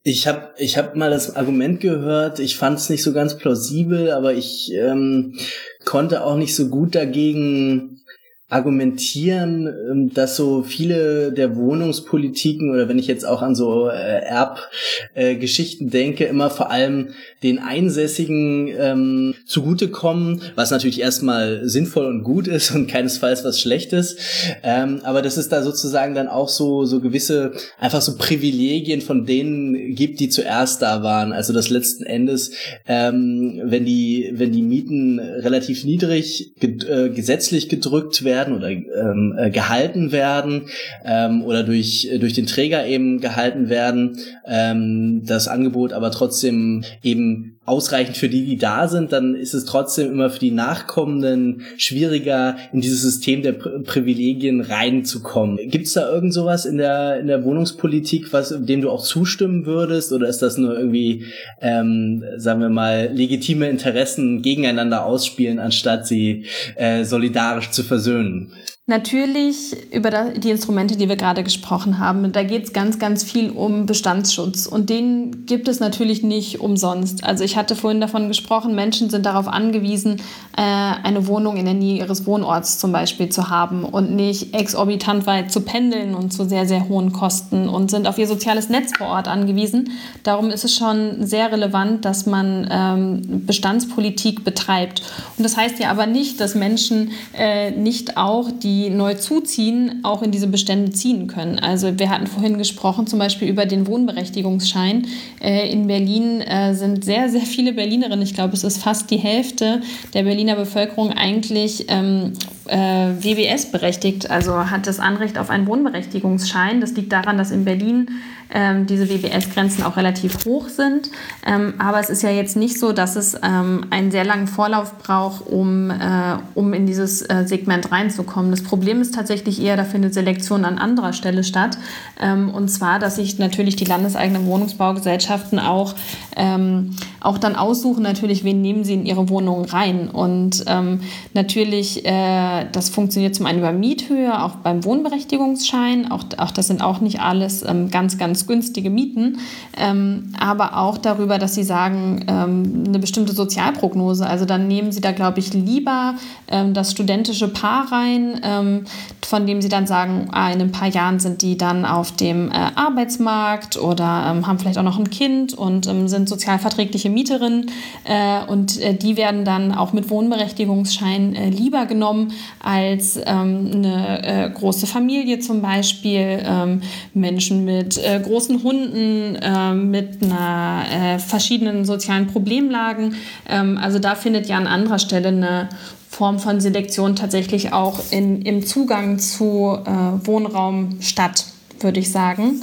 C: Ich habe ich hab mal das Argument gehört, ich fand es nicht so ganz plausibel, aber ich ähm, konnte auch nicht so gut dagegen argumentieren, ähm, dass so viele der Wohnungspolitiken oder wenn ich jetzt auch an so äh, Erbgeschichten denke, immer vor allem den Einsässigen ähm, zugutekommen, was natürlich erstmal sinnvoll und gut ist und keinesfalls was Schlechtes. Ähm, aber dass es da sozusagen dann auch so, so gewisse, einfach so Privilegien von denen gibt, die zuerst da waren. Also das letzten Endes, ähm, wenn die, wenn die Mieten relativ niedrig ge äh, gesetzlich gedrückt werden, werden oder ähm, äh, gehalten werden ähm, oder durch, durch den Träger eben gehalten werden, ähm, das Angebot aber trotzdem eben being ausreichend für die, die da sind, dann ist es trotzdem immer für die Nachkommenden schwieriger, in dieses System der Pri Privilegien reinzukommen. Gibt es da irgend sowas in der, in der Wohnungspolitik, was, dem du auch zustimmen würdest? Oder ist das nur irgendwie, ähm, sagen wir mal, legitime Interessen gegeneinander ausspielen, anstatt sie äh, solidarisch zu versöhnen?
A: Natürlich über die Instrumente, die wir gerade gesprochen haben. Da geht es ganz, ganz viel um Bestandsschutz. Und den gibt es natürlich nicht umsonst. Also ich hatte vorhin davon gesprochen, Menschen sind darauf angewiesen, äh, eine Wohnung in der Nähe ihres Wohnorts zum Beispiel zu haben und nicht exorbitant weit zu pendeln und zu sehr, sehr hohen Kosten und sind auf ihr soziales Netz vor Ort angewiesen. Darum ist es schon sehr relevant, dass man ähm, Bestandspolitik betreibt. Und das heißt ja aber nicht, dass Menschen äh, nicht auch die neu zuziehen, auch in diese Bestände ziehen können. Also wir hatten vorhin gesprochen zum Beispiel über den Wohnberechtigungsschein. Äh, in Berlin sind sehr, sehr viele Berlinerinnen, ich glaube es ist fast die Hälfte der Berliner Bevölkerung eigentlich ähm, äh, WBS berechtigt, also hat das Anrecht auf einen Wohnberechtigungsschein. Das liegt daran, dass in Berlin ähm, diese WBS-Grenzen auch relativ hoch sind. Ähm, aber es ist ja jetzt nicht so, dass es ähm, einen sehr langen Vorlauf braucht, um, äh, um in dieses äh, Segment reinzukommen. Das Problem ist tatsächlich eher, da findet Selektion an anderer Stelle statt. Ähm, und zwar, dass sich natürlich die landeseigenen Wohnungsbaugesellschaften auch, ähm, auch dann aussuchen, natürlich, wen nehmen sie in ihre Wohnungen rein. Und ähm, natürlich, äh, das funktioniert zum einen über Miethöhe, auch beim Wohnberechtigungsschein. Auch, auch das sind auch nicht alles ganz, ganz ganz günstige Mieten, ähm, aber auch darüber, dass sie sagen, ähm, eine bestimmte Sozialprognose. Also dann nehmen sie da, glaube ich, lieber ähm, das studentische Paar rein, ähm, von dem sie dann sagen, ah, in ein paar Jahren sind die dann auf dem äh, Arbeitsmarkt oder ähm, haben vielleicht auch noch ein Kind und ähm, sind sozialverträgliche Mieterinnen äh, und äh, die werden dann auch mit Wohnberechtigungsschein äh, lieber genommen als eine äh, große Familie zum Beispiel, Menschen mit äh, großen Hunden äh, mit einer äh, verschiedenen sozialen Problemlagen. Ähm, also da findet ja an anderer Stelle eine Form von Selektion tatsächlich auch in, im Zugang zu äh, Wohnraum statt, würde ich sagen.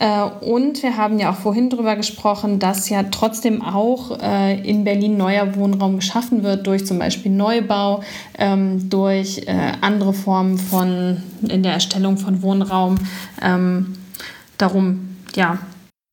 A: Äh, und wir haben ja auch vorhin darüber gesprochen, dass ja trotzdem auch äh, in Berlin neuer Wohnraum geschaffen wird durch zum Beispiel Neubau, ähm, durch andere Formen von in der Erstellung von Wohnraum. Ähm, darum, ja.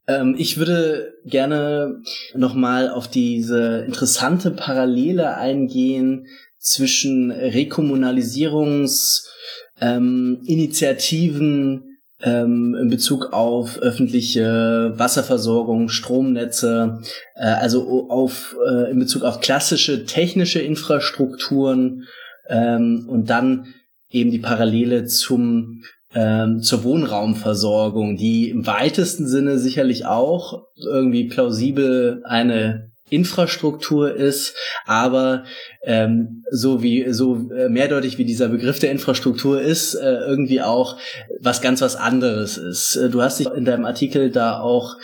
C: Ähm, ich würde gerne nochmal auf diese interessante Parallele eingehen zwischen Rekommunalisierungsinitiativen ähm, in Bezug auf öffentliche Wasserversorgung, Stromnetze, äh, also auf, äh, in Bezug auf klassische technische Infrastrukturen ähm, und dann eben die Parallele zum ähm, zur Wohnraumversorgung, die im weitesten Sinne sicherlich auch irgendwie plausibel eine Infrastruktur ist, aber ähm, so wie so äh, mehrdeutig wie dieser Begriff der Infrastruktur ist, äh, irgendwie auch was ganz was anderes ist. Äh, du hast dich in deinem Artikel da auch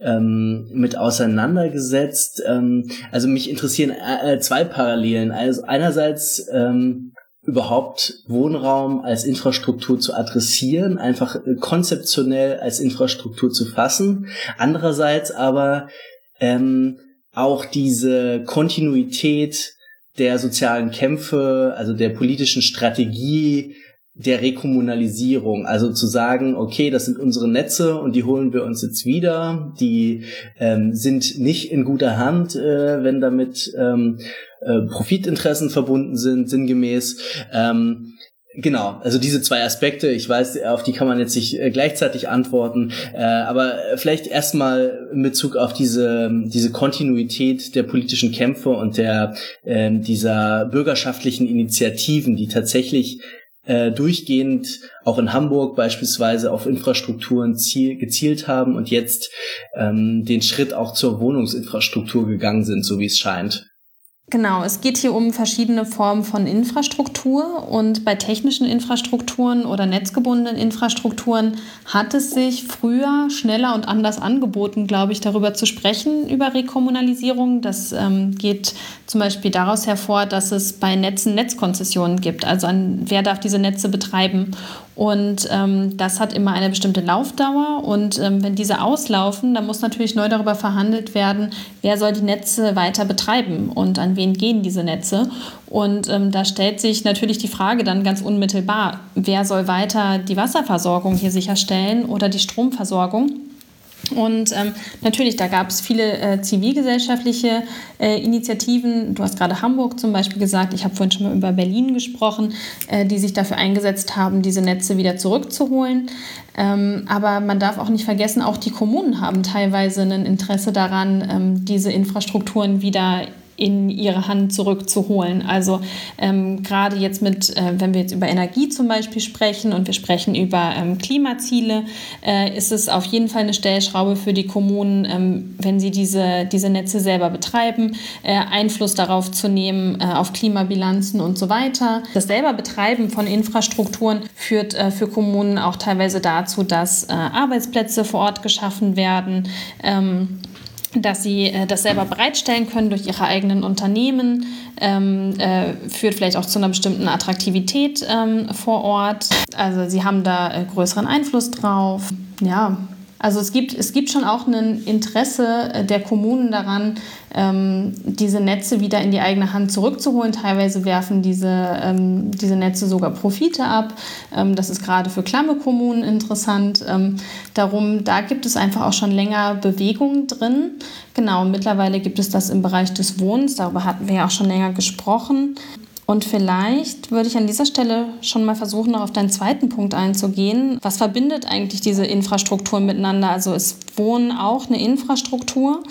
C: ähm, mit auseinandergesetzt. Ähm, also mich interessieren äh, zwei Parallelen. Also einerseits ähm, überhaupt Wohnraum als Infrastruktur zu adressieren, einfach äh, konzeptionell als Infrastruktur zu fassen. Andererseits aber ähm, auch diese Kontinuität der sozialen Kämpfe, also der politischen Strategie der Rekommunalisierung, also zu sagen, okay, das sind unsere Netze und die holen wir uns jetzt wieder, die ähm, sind nicht in guter Hand, äh, wenn damit ähm, äh, Profitinteressen verbunden sind, sinngemäß. Ähm, Genau, also diese zwei Aspekte, ich weiß, auf die kann man jetzt nicht äh, gleichzeitig antworten, äh, aber vielleicht erstmal in Bezug auf diese, diese Kontinuität der politischen Kämpfe und der, äh, dieser bürgerschaftlichen Initiativen, die tatsächlich äh, durchgehend auch in Hamburg beispielsweise auf Infrastrukturen ziel, gezielt haben und jetzt ähm, den Schritt auch zur Wohnungsinfrastruktur gegangen sind, so wie es scheint.
A: Genau, es geht hier um verschiedene Formen von Infrastruktur und bei technischen Infrastrukturen oder netzgebundenen Infrastrukturen hat es sich früher schneller und anders angeboten, glaube ich, darüber zu sprechen, über Rekommunalisierung. Das ähm, geht zum Beispiel daraus hervor, dass es bei Netzen Netzkonzessionen gibt, also an wer darf diese Netze betreiben. Und ähm, das hat immer eine bestimmte Laufdauer. Und ähm, wenn diese auslaufen, dann muss natürlich neu darüber verhandelt werden, wer soll die Netze weiter betreiben und an wen gehen diese Netze. Und ähm, da stellt sich natürlich die Frage dann ganz unmittelbar, wer soll weiter die Wasserversorgung hier sicherstellen oder die Stromversorgung. Und ähm, natürlich, da gab es viele äh, zivilgesellschaftliche äh, Initiativen. Du hast gerade Hamburg zum Beispiel gesagt. Ich habe vorhin schon mal über Berlin gesprochen, äh, die sich dafür eingesetzt haben, diese Netze wieder zurückzuholen. Ähm, aber man darf auch nicht vergessen, auch die Kommunen haben teilweise ein Interesse daran, ähm, diese Infrastrukturen wieder in ihre Hand zurückzuholen. Also ähm, gerade jetzt mit, äh, wenn wir jetzt über Energie zum Beispiel sprechen und wir sprechen über ähm, Klimaziele, äh, ist es auf jeden Fall eine Stellschraube für die Kommunen, ähm, wenn sie diese, diese Netze selber betreiben, äh, Einfluss darauf zu nehmen, äh, auf Klimabilanzen und so weiter. Das selber Betreiben von Infrastrukturen führt äh, für Kommunen auch teilweise dazu, dass äh, Arbeitsplätze vor Ort geschaffen werden. Dass sie äh, das selber bereitstellen können durch ihre eigenen Unternehmen, ähm, äh, führt vielleicht auch zu einer bestimmten Attraktivität ähm, vor Ort. Also sie haben da äh, größeren Einfluss drauf. Ja, also es gibt, es gibt schon auch ein Interesse äh, der Kommunen daran, ähm, diese Netze wieder in die eigene Hand zurückzuholen. Teilweise werfen diese, ähm, diese Netze sogar Profite ab. Ähm, das ist gerade für klamme Kommunen interessant. darum, da gibt es einfach auch schon länger Bewegung drin. Genau, mittlerweile gibt es das im Bereich des Wohnens. Darüber hatten wir ja auch schon länger gesprochen. Und vielleicht würde ich an dieser Stelle schon mal versuchen, noch auf deinen zweiten Punkt einzugehen. Was verbindet eigentlich diese Infrastrukturen miteinander? Also ist Wohnen auch eine Infrastruktur?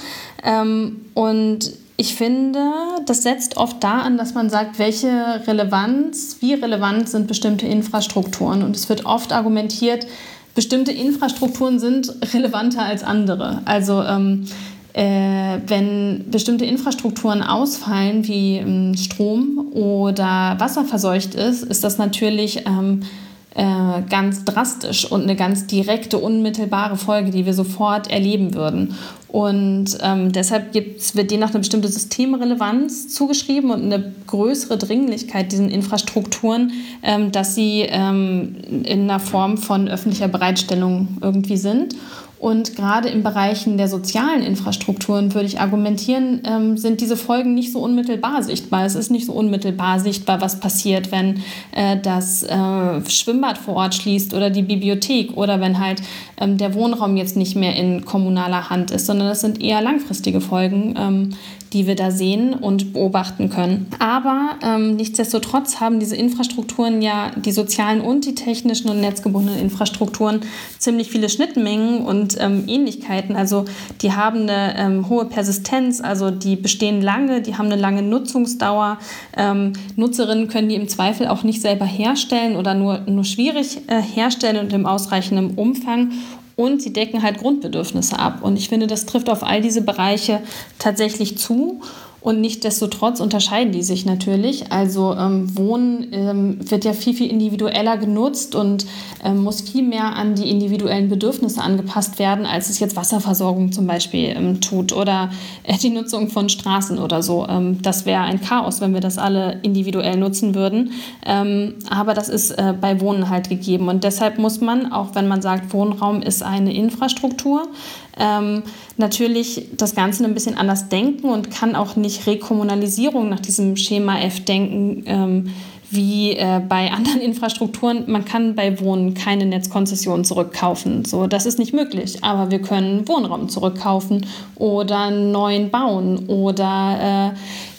A: Ähm, und ich finde, das setzt oft da an, dass man sagt, welche Relevanz, wie relevant sind bestimmte Infrastrukturen. Und es wird oft argumentiert, bestimmte Infrastrukturen sind relevanter als andere. Also ähm, äh, wenn bestimmte Infrastrukturen ausfallen, wie ähm, Strom oder Wasser verseucht ist, ist das natürlich ähm, äh, ganz drastisch und eine ganz direkte, unmittelbare Folge, die wir sofort erleben würden. Und ähm, deshalb wird denen auch eine bestimmte Systemrelevanz zugeschrieben und eine größere Dringlichkeit diesen Infrastrukturen, ähm, dass sie ähm, in einer Form von öffentlicher Bereitstellung irgendwie sind. Und gerade in Bereichen der sozialen Infrastrukturen würde ich argumentieren, ähm, sind diese Folgen nicht so unmittelbar sichtbar. Es ist nicht so unmittelbar sichtbar, was passiert, wenn äh, das äh, Schwimmbad vor Ort schließt oder die Bibliothek oder wenn halt ähm, der Wohnraum jetzt nicht mehr in kommunaler Hand ist, sondern das sind eher langfristige Folgen, ähm, die wir da sehen und beobachten können. Aber ähm, nichtsdestotrotz haben diese Infrastrukturen ja, die sozialen und die technischen und netzgebundenen Infrastrukturen, ziemlich viele Schnittmengen und ähm, Ähnlichkeiten. Also die haben eine ähm, hohe Persistenz, also die bestehen lange, die haben eine lange Nutzungsdauer. Ähm, Nutzerinnen können die im Zweifel auch nicht selber herstellen oder nur, nur schwierig äh, herstellen und im ausreichenden Umfang und sie decken halt Grundbedürfnisse ab. Und ich finde, das trifft auf all diese Bereiche tatsächlich zu. Und nichtdestotrotz unterscheiden die sich natürlich. Also ähm, Wohnen ähm, wird ja viel, viel individueller genutzt und ähm, muss viel mehr an die individuellen Bedürfnisse angepasst werden, als es jetzt Wasserversorgung zum Beispiel ähm, tut oder äh, die Nutzung von Straßen oder so. Ähm, das wäre ein Chaos, wenn wir das alle individuell nutzen würden. Ähm, aber das ist äh, bei Wohnen halt gegeben. Und deshalb muss man, auch wenn man sagt, Wohnraum ist eine Infrastruktur, ähm, natürlich das Ganze ein bisschen anders denken und kann auch nicht Rekommunalisierung nach diesem Schema F denken. Ähm, wie äh, bei anderen [LAUGHS] Infrastrukturen. Man kann bei Wohnen keine Netzkonzessionen zurückkaufen. So, das ist nicht möglich. Aber wir können Wohnraum zurückkaufen oder neuen bauen oder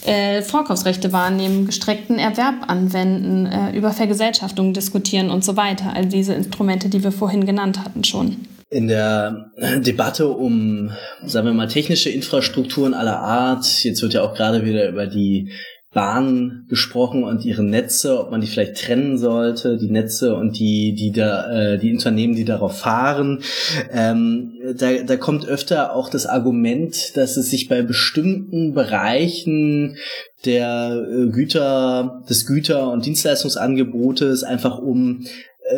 A: äh, äh, Vorkaufsrechte wahrnehmen, gestreckten Erwerb anwenden, äh, über Vergesellschaftung diskutieren und so weiter. All diese Instrumente, die wir vorhin genannt hatten schon
C: in der Debatte um, sagen wir mal, technische Infrastrukturen aller Art, jetzt wird ja auch gerade wieder über die Bahnen gesprochen und ihre Netze, ob man die vielleicht trennen sollte, die Netze und die, die da, äh, die Unternehmen, die darauf fahren. Ähm, da, da kommt öfter auch das Argument, dass es sich bei bestimmten Bereichen der äh, Güter, des Güter- und Dienstleistungsangebotes einfach um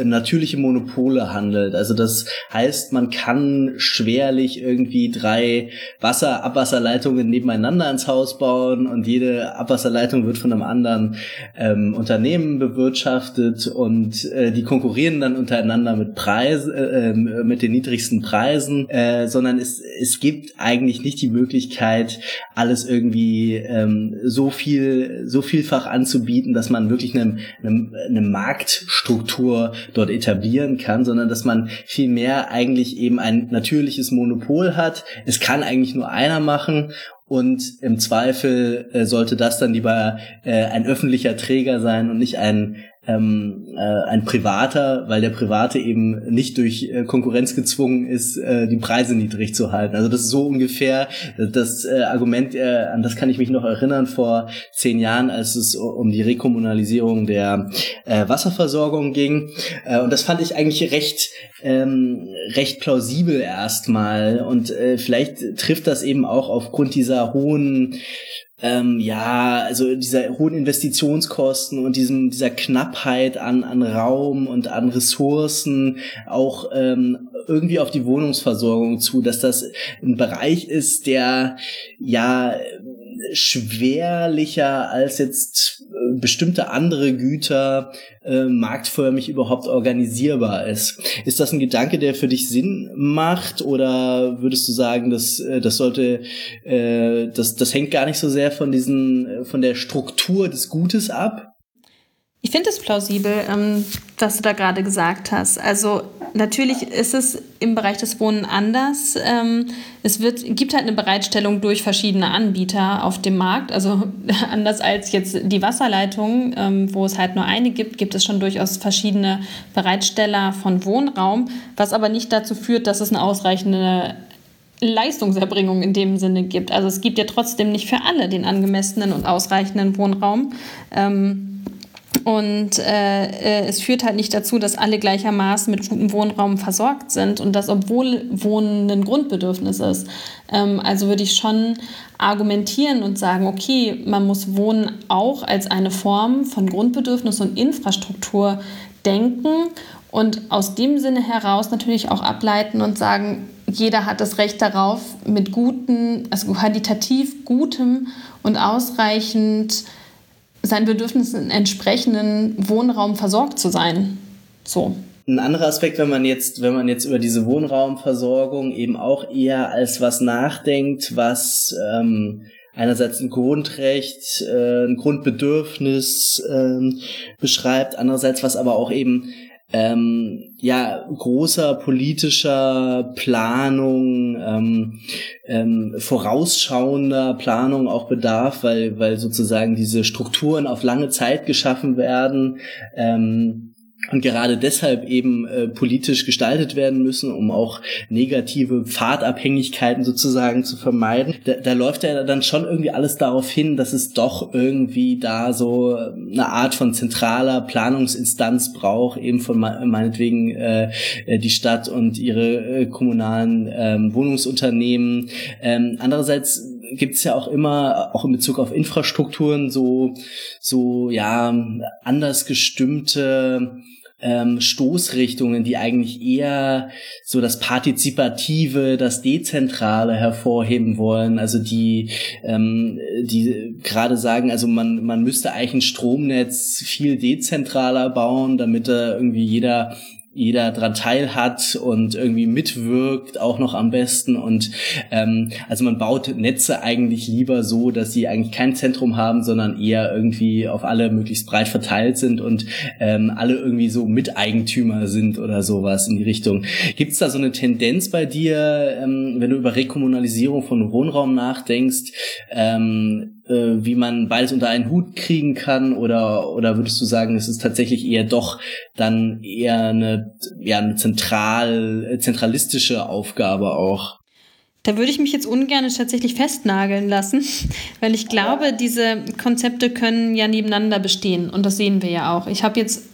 C: natürliche Monopole handelt. Also das heißt, man kann schwerlich irgendwie drei Wasserabwasserleitungen nebeneinander ins Haus bauen und jede Abwasserleitung wird von einem anderen ähm, Unternehmen bewirtschaftet und äh, die konkurrieren dann untereinander mit Preisen, äh, ähm, mit den niedrigsten Preisen, äh, sondern es, es gibt eigentlich nicht die Möglichkeit, alles irgendwie ähm, so viel, so vielfach anzubieten, dass man wirklich eine, eine, eine Marktstruktur dort etablieren kann, sondern dass man vielmehr eigentlich eben ein natürliches Monopol hat. Es kann eigentlich nur einer machen und im Zweifel äh, sollte das dann lieber äh, ein öffentlicher Träger sein und nicht ein ähm, äh, ein Privater, weil der Private eben nicht durch äh, Konkurrenz gezwungen ist, äh, die Preise niedrig zu halten. Also das ist so ungefähr das äh, Argument, äh, an das kann ich mich noch erinnern vor zehn Jahren, als es um die Rekommunalisierung der äh, Wasserversorgung ging. Äh, und das fand ich eigentlich recht ähm, recht plausibel erstmal. Und äh, vielleicht trifft das eben auch aufgrund dieser hohen ähm, ja, also dieser hohen Investitionskosten und diesem, dieser Knappheit an, an Raum und an Ressourcen auch ähm, irgendwie auf die Wohnungsversorgung zu, dass das ein Bereich ist, der ja schwerlicher als jetzt äh, bestimmte andere Güter äh, marktförmig überhaupt organisierbar ist. Ist das ein Gedanke, der für dich Sinn macht oder würdest du sagen, dass äh, das sollte, äh, das, das hängt gar nicht so sehr von diesen, äh, von der Struktur des Gutes ab?
A: Ich finde es plausibel, ähm, was du da gerade gesagt hast. Also natürlich ist es im Bereich des Wohnen anders. Ähm, es wird, gibt halt eine Bereitstellung durch verschiedene Anbieter auf dem Markt. Also [LAUGHS] anders als jetzt die Wasserleitung, ähm, wo es halt nur eine gibt, gibt es schon durchaus verschiedene Bereitsteller von Wohnraum, was aber nicht dazu führt, dass es eine ausreichende Leistungserbringung in dem Sinne gibt. Also es gibt ja trotzdem nicht für alle den angemessenen und ausreichenden Wohnraum. Ähm, und äh, äh, es führt halt nicht dazu, dass alle gleichermaßen mit gutem Wohnraum versorgt sind und das, obwohl Wohnen ein Grundbedürfnis ist. Ähm, also würde ich schon argumentieren und sagen, okay, man muss Wohnen auch als eine Form von Grundbedürfnis und Infrastruktur denken und aus dem Sinne heraus natürlich auch ableiten und sagen, jeder hat das Recht darauf, mit guten, also qualitativ gutem und ausreichend seinen Bedürfnissen entsprechenden Wohnraum versorgt zu sein. So.
C: Ein anderer Aspekt, wenn man jetzt, wenn man jetzt über diese Wohnraumversorgung eben auch eher als was nachdenkt, was ähm, einerseits ein Grundrecht, äh, ein Grundbedürfnis ähm, beschreibt, andererseits was aber auch eben ähm, ja großer politischer Planung, ähm, ähm, vorausschauender Planung auch bedarf, weil weil sozusagen diese Strukturen auf lange Zeit geschaffen werden. Ähm, und gerade deshalb eben äh, politisch gestaltet werden müssen, um auch negative Pfadabhängigkeiten sozusagen zu vermeiden. Da, da läuft ja dann schon irgendwie alles darauf hin, dass es doch irgendwie da so eine Art von zentraler Planungsinstanz braucht, eben von meinetwegen äh, die Stadt und ihre äh, kommunalen ähm, Wohnungsunternehmen. Ähm, andererseits gibt es ja auch immer, auch in Bezug auf Infrastrukturen, so, so, ja, anders gestimmte ähm, Stoßrichtungen, die eigentlich eher so das Partizipative, das Dezentrale hervorheben wollen. Also die, ähm, die gerade sagen, also man, man müsste eigentlich ein Stromnetz viel dezentraler bauen, damit da irgendwie jeder jeder dran teilhat und irgendwie mitwirkt, auch noch am besten. Und ähm, also man baut Netze eigentlich lieber so, dass sie eigentlich kein Zentrum haben, sondern eher irgendwie auf alle möglichst breit verteilt sind und ähm, alle irgendwie so Miteigentümer sind oder sowas in die Richtung. Gibt es da so eine Tendenz bei dir, ähm, wenn du über Rekommunalisierung von Wohnraum nachdenkst? Ähm, äh, wie man beides unter einen Hut kriegen kann oder oder würdest du sagen, es ist tatsächlich eher doch dann eher eine ja eine zentral zentralistische Aufgabe auch?
A: Da würde ich mich jetzt ungern tatsächlich festnageln lassen, [LAUGHS] weil ich glaube, diese Konzepte können ja nebeneinander bestehen und das sehen wir ja auch. Ich habe jetzt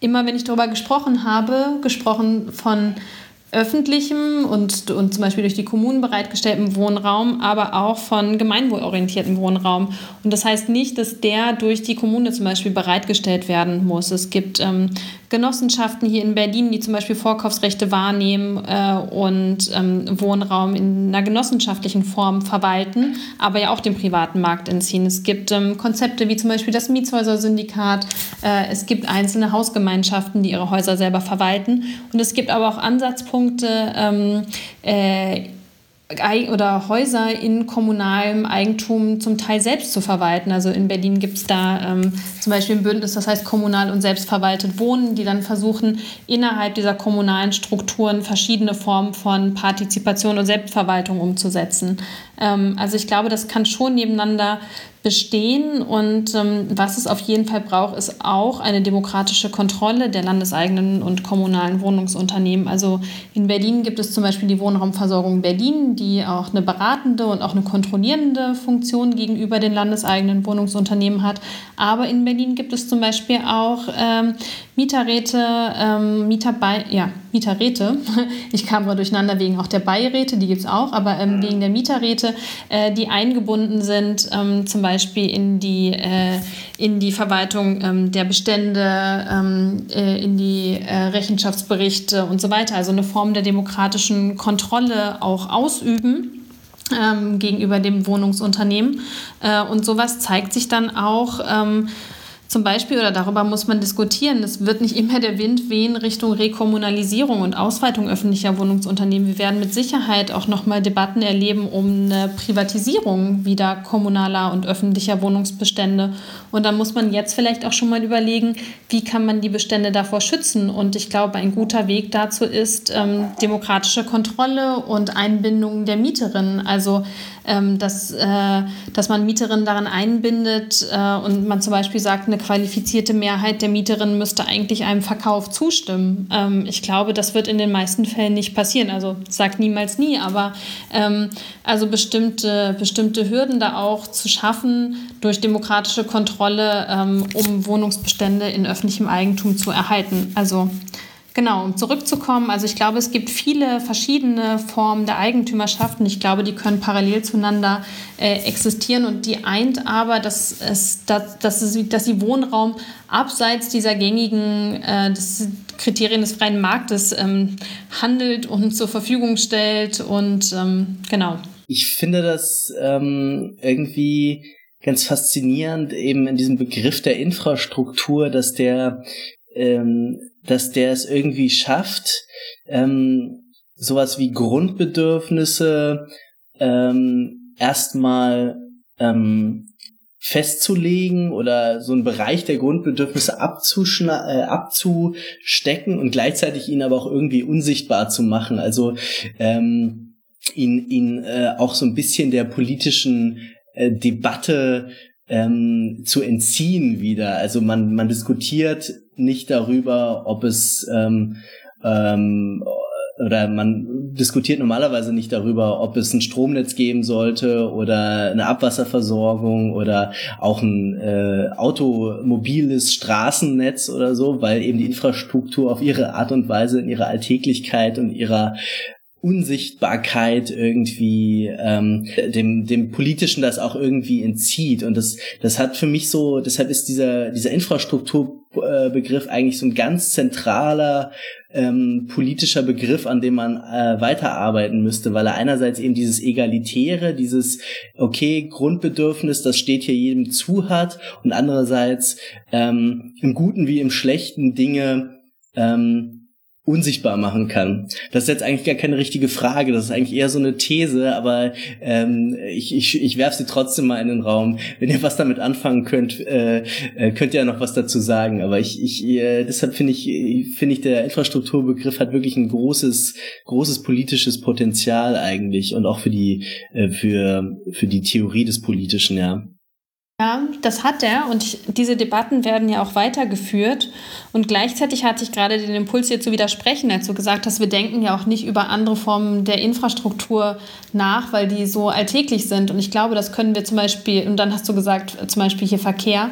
A: immer, wenn ich darüber gesprochen habe, gesprochen von öffentlichem und, und zum Beispiel durch die Kommunen bereitgestelltem Wohnraum, aber auch von gemeinwohlorientiertem Wohnraum. Und das heißt nicht, dass der durch die Kommune zum Beispiel bereitgestellt werden muss. Es gibt ähm, Genossenschaften hier in Berlin, die zum Beispiel Vorkaufsrechte wahrnehmen äh, und ähm, Wohnraum in einer genossenschaftlichen Form verwalten, aber ja auch dem privaten Markt entziehen. Es gibt ähm, Konzepte wie zum Beispiel das Mietshäuser-Syndikat. Äh, es gibt einzelne Hausgemeinschaften, die ihre Häuser selber verwalten. Und es gibt aber auch Ansatzpunkte, ähm, äh, oder Häuser in kommunalem Eigentum zum Teil selbst zu verwalten. Also in Berlin gibt es da ähm, zum Beispiel ein Bündnis, das heißt kommunal und selbstverwaltet wohnen, die dann versuchen, innerhalb dieser kommunalen Strukturen verschiedene Formen von Partizipation und Selbstverwaltung umzusetzen. Ähm, also ich glaube, das kann schon nebeneinander bestehen. Und ähm, was es auf jeden Fall braucht, ist auch eine demokratische Kontrolle der landeseigenen und kommunalen Wohnungsunternehmen. Also in Berlin gibt es zum Beispiel die Wohnraumversorgung Berlin, die auch eine beratende und auch eine kontrollierende Funktion gegenüber den landeseigenen Wohnungsunternehmen hat. Aber in Berlin gibt es zum Beispiel auch ähm, Mieterräte, ähm, Mieterbei ja, Mieterräte. [LAUGHS] Ich kam gerade durcheinander wegen auch der Beiräte, die gibt es auch, aber ähm, wegen der Mieterräte, äh, die eingebunden sind, ähm, zum Beispiel in die, äh, in die Verwaltung ähm, der Bestände, ähm, äh, in die äh, Rechenschaftsberichte und so weiter. Also eine Form der demokratischen Kontrolle auch ausüben. Ähm, gegenüber dem Wohnungsunternehmen. Äh, und sowas zeigt sich dann auch ähm, zum Beispiel, oder darüber muss man diskutieren, es wird nicht immer der Wind wehen Richtung Rekommunalisierung und Ausweitung öffentlicher Wohnungsunternehmen. Wir werden mit Sicherheit auch nochmal Debatten erleben um eine Privatisierung wieder kommunaler und öffentlicher Wohnungsbestände. Und da muss man jetzt vielleicht auch schon mal überlegen, wie kann man die Bestände davor schützen. Und ich glaube, ein guter Weg dazu ist ähm, demokratische Kontrolle und Einbindung der Mieterinnen. Also ähm, dass, äh, dass man Mieterinnen daran einbindet äh, und man zum Beispiel sagt, eine qualifizierte Mehrheit der Mieterinnen müsste eigentlich einem Verkauf zustimmen. Ähm, ich glaube, das wird in den meisten Fällen nicht passieren. Also sagt niemals nie, aber ähm, also bestimmte, bestimmte Hürden da auch zu schaffen durch demokratische Kontrolle, ähm, um Wohnungsbestände in öffentlichem Eigentum zu erhalten. Also Genau, um zurückzukommen, also ich glaube, es gibt viele verschiedene Formen der Eigentümerschaft und ich glaube, die können parallel zueinander äh, existieren und die eint aber, dass, es, dass, dass, es, dass sie Wohnraum abseits dieser gängigen äh, des Kriterien des freien Marktes ähm, handelt und zur Verfügung stellt und ähm, genau.
C: Ich finde das ähm, irgendwie ganz faszinierend eben in diesem Begriff der Infrastruktur, dass der ähm, dass der es irgendwie schafft, ähm, sowas wie Grundbedürfnisse ähm, erstmal ähm, festzulegen oder so einen Bereich der Grundbedürfnisse äh, abzustecken und gleichzeitig ihn aber auch irgendwie unsichtbar zu machen. Also ähm, ihn, ihn äh, auch so ein bisschen der politischen äh, Debatte ähm, zu entziehen wieder. Also man, man diskutiert nicht darüber, ob es ähm, ähm, oder man diskutiert normalerweise nicht darüber, ob es ein Stromnetz geben sollte oder eine Abwasserversorgung oder auch ein äh, automobiles Straßennetz oder so, weil eben die Infrastruktur auf ihre Art und Weise in ihrer Alltäglichkeit und ihrer Unsichtbarkeit irgendwie ähm, dem dem politischen das auch irgendwie entzieht. Und das das hat für mich so deshalb ist dieser dieser Infrastrukturbegriff eigentlich so ein ganz zentraler ähm, politischer Begriff, an dem man äh, weiterarbeiten müsste, weil er einerseits eben dieses egalitäre, dieses okay Grundbedürfnis, das steht hier jedem zu hat und andererseits ähm, im Guten wie im Schlechten Dinge ähm, unsichtbar machen kann. Das ist jetzt eigentlich gar keine richtige Frage, das ist eigentlich eher so eine These, aber ähm, ich, ich, ich werfe sie trotzdem mal in den Raum. Wenn ihr was damit anfangen könnt, äh, äh, könnt ihr ja noch was dazu sagen. Aber ich, ich äh, deshalb finde ich, finde ich, der Infrastrukturbegriff hat wirklich ein großes, großes politisches Potenzial eigentlich und auch für die, äh, für, für die Theorie des Politischen, ja.
A: Ja, das hat er und ich, diese Debatten werden ja auch weitergeführt. Und gleichzeitig hatte ich gerade den Impuls, dir zu widersprechen, als du gesagt hast, wir denken ja auch nicht über andere Formen der Infrastruktur nach, weil die so alltäglich sind. Und ich glaube, das können wir zum Beispiel, und dann hast du gesagt, zum Beispiel hier Verkehr.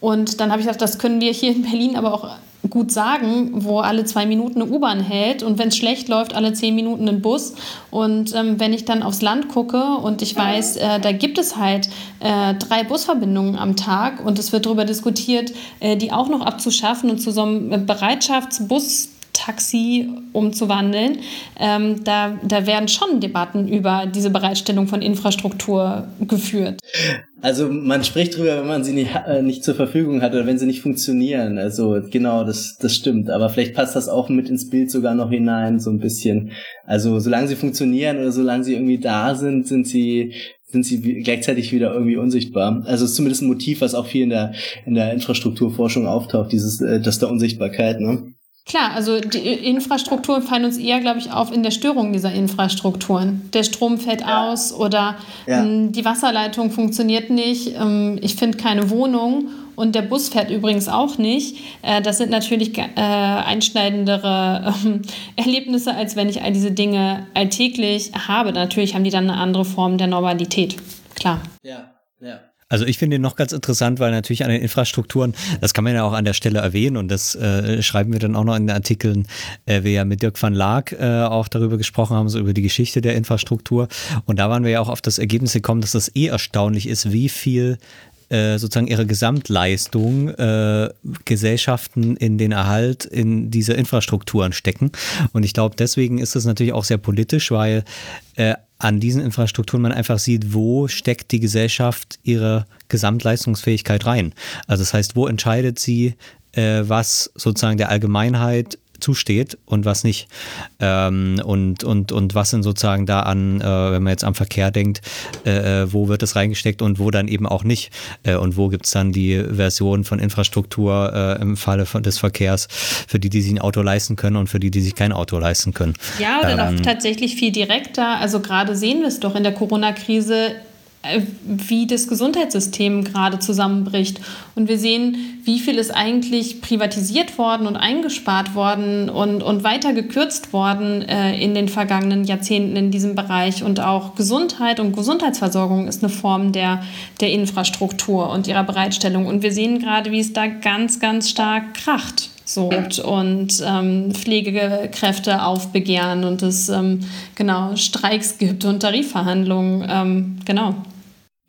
A: Und dann habe ich gesagt, das können wir hier in Berlin aber auch gut sagen, wo alle zwei Minuten eine U-Bahn hält und wenn es schlecht läuft, alle zehn Minuten ein Bus. Und ähm, wenn ich dann aufs Land gucke und ich weiß, äh, da gibt es halt äh, drei Busverbindungen am Tag und es wird darüber diskutiert, äh, die auch noch abzuschaffen und zu so einem Bereitschaftsbus Taxi umzuwandeln. Ähm, da, da werden schon Debatten über diese Bereitstellung von Infrastruktur geführt.
C: Also man spricht drüber, wenn man sie nicht, äh, nicht zur Verfügung hat oder wenn sie nicht funktionieren. Also genau, das, das stimmt. Aber vielleicht passt das auch mit ins Bild sogar noch hinein, so ein bisschen. Also solange sie funktionieren oder solange sie irgendwie da sind, sind sie sind sie gleichzeitig wieder irgendwie unsichtbar. Also ist zumindest ein Motiv, was auch viel in der in der Infrastrukturforschung auftaucht, dieses äh, das der Unsichtbarkeit. Ne?
A: Klar, also die Infrastrukturen fallen uns eher, glaube ich, auf in der Störung dieser Infrastrukturen. Der Strom fällt ja. aus oder ja. ähm, die Wasserleitung funktioniert nicht, ähm, ich finde keine Wohnung und der Bus fährt übrigens auch nicht. Äh, das sind natürlich äh, einschneidendere äh, [LAUGHS] Erlebnisse, als wenn ich all diese Dinge alltäglich habe. Natürlich haben die dann eine andere Form der Normalität. Klar.
C: Ja.
B: Also ich finde ihn noch ganz interessant, weil natürlich an den Infrastrukturen, das kann man ja auch an der Stelle erwähnen und das äh, schreiben wir dann auch noch in den Artikeln, äh, wir ja mit Dirk van Laak äh, auch darüber gesprochen haben, so über die Geschichte der Infrastruktur. Und da waren wir ja auch auf das Ergebnis gekommen, dass das eh erstaunlich ist, wie viel äh, sozusagen ihre Gesamtleistung äh, Gesellschaften in den Erhalt in diese Infrastrukturen stecken. Und ich glaube, deswegen ist es natürlich auch sehr politisch, weil äh, an diesen Infrastrukturen man einfach sieht, wo steckt die Gesellschaft ihre Gesamtleistungsfähigkeit rein. Also das heißt, wo entscheidet sie, äh, was sozusagen der Allgemeinheit zusteht und was nicht. Ähm, und, und, und was sind sozusagen da an, äh, wenn man jetzt am Verkehr denkt, äh, äh wo wird das reingesteckt und wo dann eben auch nicht. Äh, und wo gibt es dann die Version von Infrastruktur äh, im Falle von, des Verkehrs für die, die sich ein Auto leisten können und für die, die sich kein Auto leisten können.
A: Ja, oder ähm, auch tatsächlich viel direkter. Also gerade sehen wir es doch in der Corona-Krise wie das Gesundheitssystem gerade zusammenbricht. Und wir sehen, wie viel ist eigentlich privatisiert worden und eingespart worden und, und weiter gekürzt worden äh, in den vergangenen Jahrzehnten in diesem Bereich. Und auch Gesundheit und Gesundheitsversorgung ist eine Form der, der Infrastruktur und ihrer Bereitstellung. Und wir sehen gerade, wie es da ganz, ganz stark kracht. So, und ähm, Pflegekräfte aufbegehren und es ähm, genau Streiks gibt und Tarifverhandlungen. Ähm, genau.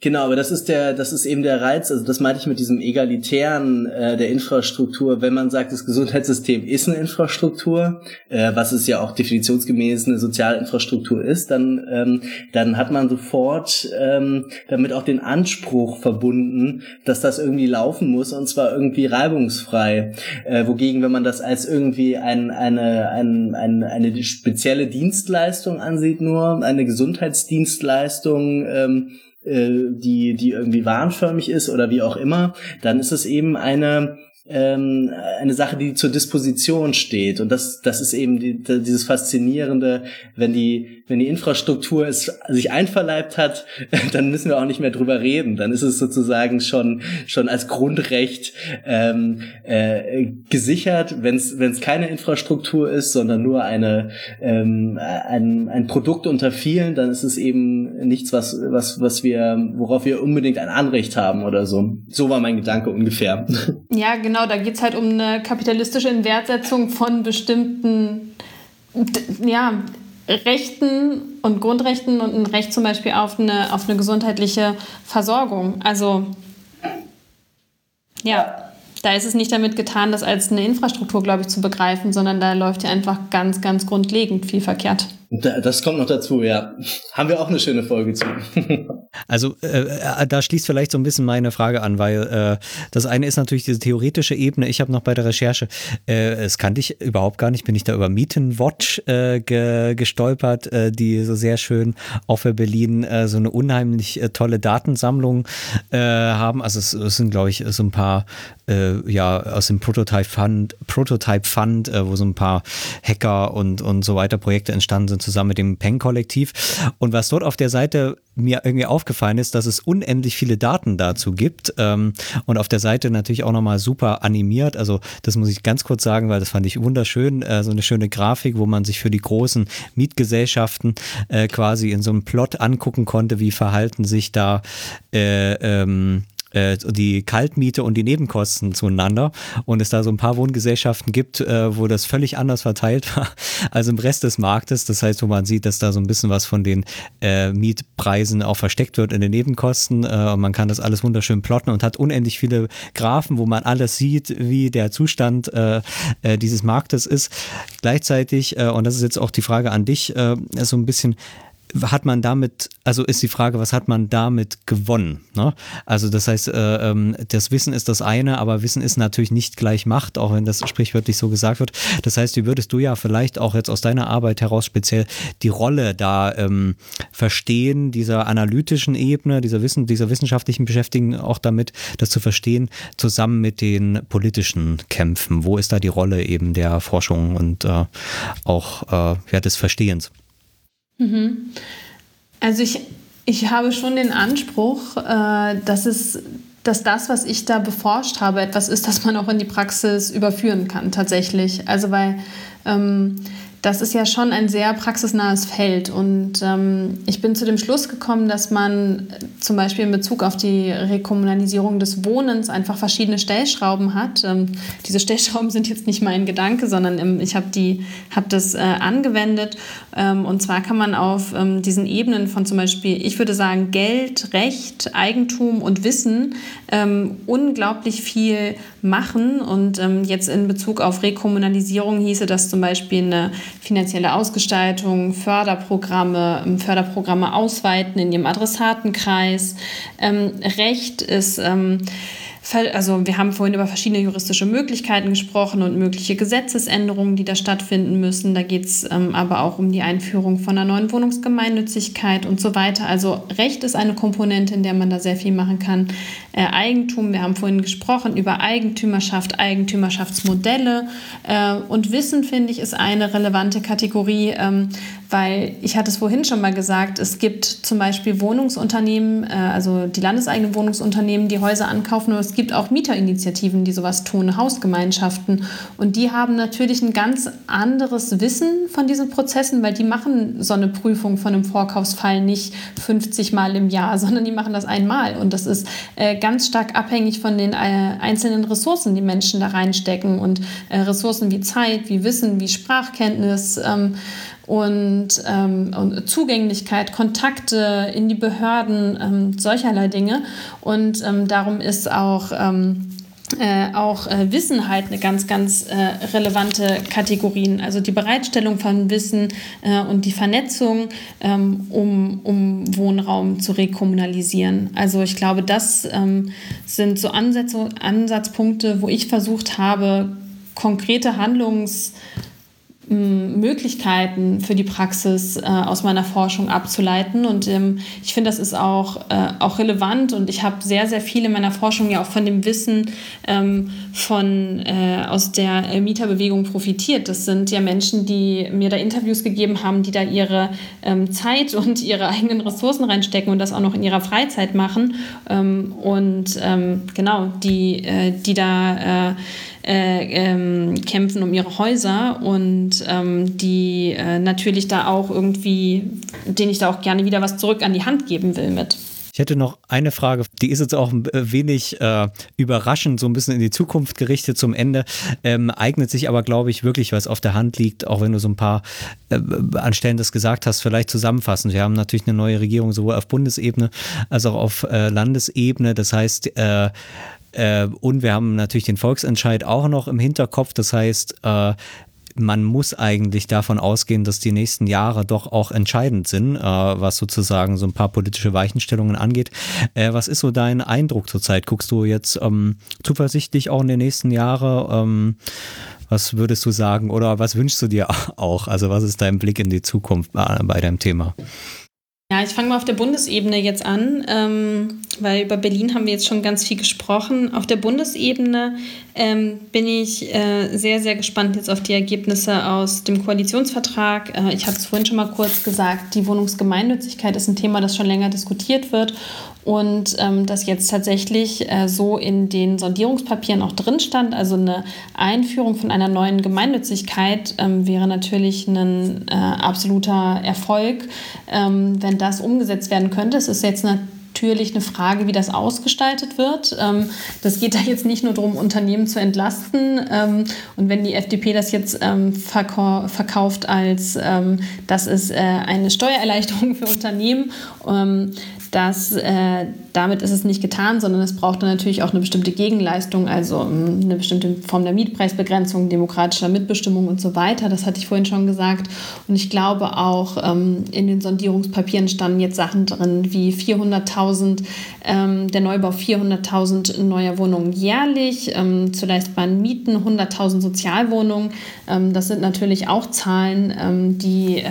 C: Genau, aber das ist der, das ist eben der Reiz, also das meinte ich mit diesem egalitären äh, der Infrastruktur. Wenn man sagt, das Gesundheitssystem ist eine Infrastruktur, äh, was es ja auch definitionsgemäß eine Sozialinfrastruktur ist, dann, ähm, dann hat man sofort ähm, damit auch den Anspruch verbunden, dass das irgendwie laufen muss und zwar irgendwie reibungsfrei. Äh, wogegen, wenn man das als irgendwie ein, eine, ein, ein, eine spezielle Dienstleistung ansieht, nur eine Gesundheitsdienstleistung, ähm, äh, die, die irgendwie warenförmig ist oder wie auch immer, dann ist es eben eine, ähm, eine Sache, die zur Disposition steht. Und das, das ist eben die, dieses Faszinierende, wenn die, wenn die Infrastruktur es sich einverleibt hat, [LAUGHS] dann müssen wir auch nicht mehr drüber reden. Dann ist es sozusagen schon, schon als Grundrecht ähm, äh, gesichert, wenn es wenn es keine Infrastruktur ist, sondern nur eine, ähm, ein, ein Produkt unter vielen, dann ist es eben nichts, was, was, was wir, worauf wir unbedingt ein Anrecht haben oder so. So war mein Gedanke ungefähr. [LAUGHS]
A: Ja, genau genau, da geht es halt um eine kapitalistische Inwertsetzung von bestimmten ja, Rechten und Grundrechten und ein Recht zum Beispiel auf eine, auf eine gesundheitliche Versorgung. Also ja, da ist es nicht damit getan, das als eine Infrastruktur, glaube ich, zu begreifen, sondern da läuft ja einfach ganz, ganz grundlegend viel verkehrt.
C: Das kommt noch dazu, ja. Haben wir auch eine schöne Folge zu. [LAUGHS]
B: Also äh, äh, da schließt vielleicht so ein bisschen meine Frage an, weil äh, das eine ist natürlich diese theoretische Ebene. Ich habe noch bei der Recherche, äh, es kannte ich überhaupt gar nicht, bin ich da über Mietenwatch äh, ge gestolpert, äh, die so sehr schön auch Berlin äh, so eine unheimlich äh, tolle Datensammlung äh, haben. Also es, es sind, glaube ich, so ein paar äh, ja aus dem Prototype Fund, Prototype Fund, äh, wo so ein paar Hacker und, und so weiter Projekte entstanden sind zusammen mit dem Peng-Kollektiv. Und was dort auf der Seite mir irgendwie aufgefallen ist, dass es unendlich viele Daten dazu gibt ähm, und auf der Seite natürlich auch nochmal super animiert. Also das muss ich ganz kurz sagen, weil das fand ich wunderschön. Äh, so eine schöne Grafik, wo man sich für die großen Mietgesellschaften äh, quasi in so einem Plot angucken konnte, wie verhalten sich da äh, ähm, äh, die Kaltmiete und die Nebenkosten zueinander und es da so ein paar Wohngesellschaften gibt, äh, wo das völlig anders verteilt war [LAUGHS] als im Rest des Marktes. Das heißt, wo man sieht, dass da so ein bisschen was von den äh, Mietpreisen auch versteckt wird in den Nebenkosten äh, und man kann das alles wunderschön plotten und hat unendlich viele Graphen, wo man alles sieht, wie der Zustand äh, äh, dieses Marktes ist. Gleichzeitig, und das ist jetzt auch die Frage an dich, so ein bisschen, hat man damit, also ist die Frage, was hat man damit gewonnen? Ne? Also das heißt, äh, ähm, das Wissen ist das eine, aber Wissen ist natürlich nicht gleich Macht, auch wenn das sprichwörtlich so gesagt wird. Das heißt, wie würdest du ja vielleicht auch jetzt aus deiner Arbeit heraus speziell die Rolle da ähm, verstehen, dieser analytischen Ebene, dieser Wissen, dieser wissenschaftlichen Beschäftigung auch damit, das zu verstehen, zusammen mit den politischen Kämpfen? Wo ist da die Rolle eben der Forschung und äh, auch äh, ja, des Verstehens?
A: Mhm. Also ich, ich habe schon den Anspruch, äh, dass es dass das, was ich da beforscht habe, etwas ist, das man auch in die Praxis überführen kann, tatsächlich. Also weil ähm, das ist ja schon ein sehr praxisnahes Feld. Und ähm, ich bin zu dem Schluss gekommen, dass man zum Beispiel in Bezug auf die Rekommunalisierung des Wohnens einfach verschiedene Stellschrauben hat. Ähm, diese Stellschrauben [LAUGHS] sind jetzt nicht mein Gedanke, sondern ähm, ich habe hab das äh, angewendet. Ähm, und zwar kann man auf ähm, diesen Ebenen von zum Beispiel, ich würde sagen, Geld, Recht, Eigentum und Wissen ähm, unglaublich viel machen. Und jetzt in Bezug auf Rekommunalisierung hieße das zum Beispiel eine finanzielle Ausgestaltung, Förderprogramme, ähm, Förderprogramme ausweiten in ihrem Adressatenkreis. Ähm, Recht ist ähm, also wir haben vorhin über verschiedene juristische Möglichkeiten gesprochen und mögliche Gesetzesänderungen, die da stattfinden müssen. Da geht es ähm, aber auch um die Einführung von einer neuen Wohnungsgemeinnützigkeit und so weiter. Also Recht ist eine Komponente, in der man da sehr viel machen kann. Äh, Eigentum, wir haben vorhin gesprochen über Eigentümerschaft, Eigentümerschaftsmodelle äh, und Wissen, finde ich, ist eine relevante Kategorie, ähm, weil ich hatte es vorhin schon mal gesagt, es gibt zum Beispiel Wohnungsunternehmen, äh, also die landeseigenen Wohnungsunternehmen, die Häuser ankaufen, aber es gibt auch Mieterinitiativen, die sowas tun, Hausgemeinschaften. Und die haben natürlich ein ganz anderes Wissen von diesen Prozessen, weil die machen so eine Prüfung von einem Vorkaufsfall nicht 50 Mal im Jahr, [LAUGHS] sondern die machen das einmal. Und das ist äh, ganz stark abhängig von den äh, einzelnen Ressourcen, die Menschen da reinstecken und Ressourcen wie Zeit, wie Wissen, wie Sprachkenntnis. Und, ähm, und, Zugänglichkeit, Kontakte in die Behörden, ähm, solcherlei Dinge. Und ähm, darum ist auch, ähm, äh, auch äh, Wissen halt eine ganz, ganz äh, relevante Kategorie. Also die Bereitstellung von Wissen äh, und die Vernetzung, ähm, um, um Wohnraum zu rekommunalisieren. Also ich glaube, das ähm, sind so Ansätze, Ansatzpunkte, wo ich versucht habe, konkrete Handlungs- Möglichkeiten für die Praxis äh, aus meiner Forschung abzuleiten. Und ähm, ich finde, das ist auch, äh, auch relevant. Und ich habe sehr, sehr viel in meiner Forschung ja auch von dem Wissen ähm, von, äh, aus der Mieterbewegung profitiert. Das sind ja Menschen, die mir da Interviews gegeben haben, die da ihre ähm, Zeit und ihre eigenen Ressourcen reinstecken und das auch noch in ihrer Freizeit machen. Ähm, und ähm, genau, die, äh, die da äh, äh, ähm, kämpfen um ihre Häuser und ähm, die äh, natürlich da auch irgendwie, denen ich da auch gerne wieder was zurück an die Hand geben will mit.
B: Ich hätte noch eine Frage, die ist jetzt auch ein wenig äh, überraschend, so ein bisschen in die Zukunft gerichtet zum Ende, ähm, eignet sich aber, glaube ich, wirklich, was auf der Hand liegt, auch wenn du so ein paar äh, an Stellen das gesagt hast, vielleicht zusammenfassen. Wir haben natürlich eine neue Regierung sowohl auf Bundesebene als auch auf äh, Landesebene. Das heißt, äh, äh, und wir haben natürlich den Volksentscheid auch noch im Hinterkopf. Das heißt, äh, man muss eigentlich davon ausgehen, dass die nächsten Jahre doch auch entscheidend sind, äh, was sozusagen so ein paar politische Weichenstellungen angeht. Äh, was ist so dein Eindruck zurzeit? Guckst du jetzt ähm, zuversichtlich auch in den nächsten Jahren? Ähm, was würdest du sagen oder was wünschst du dir [LAUGHS] auch? Also was ist dein Blick in die Zukunft bei deinem Thema?
A: Ja, ich fange mal auf der Bundesebene jetzt an, ähm, weil über Berlin haben wir jetzt schon ganz viel gesprochen. Auf der Bundesebene ähm, bin ich äh, sehr, sehr gespannt jetzt auf die Ergebnisse aus dem Koalitionsvertrag. Äh, ich hatte es vorhin schon mal kurz gesagt, die Wohnungsgemeinnützigkeit ist ein Thema, das schon länger diskutiert wird und ähm, das jetzt tatsächlich äh, so in den Sondierungspapieren auch drin stand. Also eine Einführung von einer neuen Gemeinnützigkeit ähm, wäre natürlich ein äh, absoluter Erfolg, ähm, wenn das umgesetzt werden könnte. Es ist jetzt natürlich eine Frage, wie das ausgestaltet wird. Ähm, das geht da jetzt nicht nur darum, Unternehmen zu entlasten. Ähm, und wenn die FDP das jetzt ähm, verkauft als, das ist äh, eine Steuererleichterung für Unternehmen, dass äh, damit ist es nicht getan, sondern es braucht dann natürlich auch eine bestimmte Gegenleistung, also ähm, eine bestimmte Form der Mietpreisbegrenzung, demokratischer Mitbestimmung und so weiter. Das hatte ich vorhin schon gesagt. Und ich glaube auch, ähm, in den Sondierungspapieren standen jetzt Sachen drin wie 400.000, ähm, der Neubau 400.000 neuer Wohnungen jährlich, ähm, zu leistbaren Mieten 100.000 Sozialwohnungen. Ähm, das sind natürlich auch Zahlen, ähm, die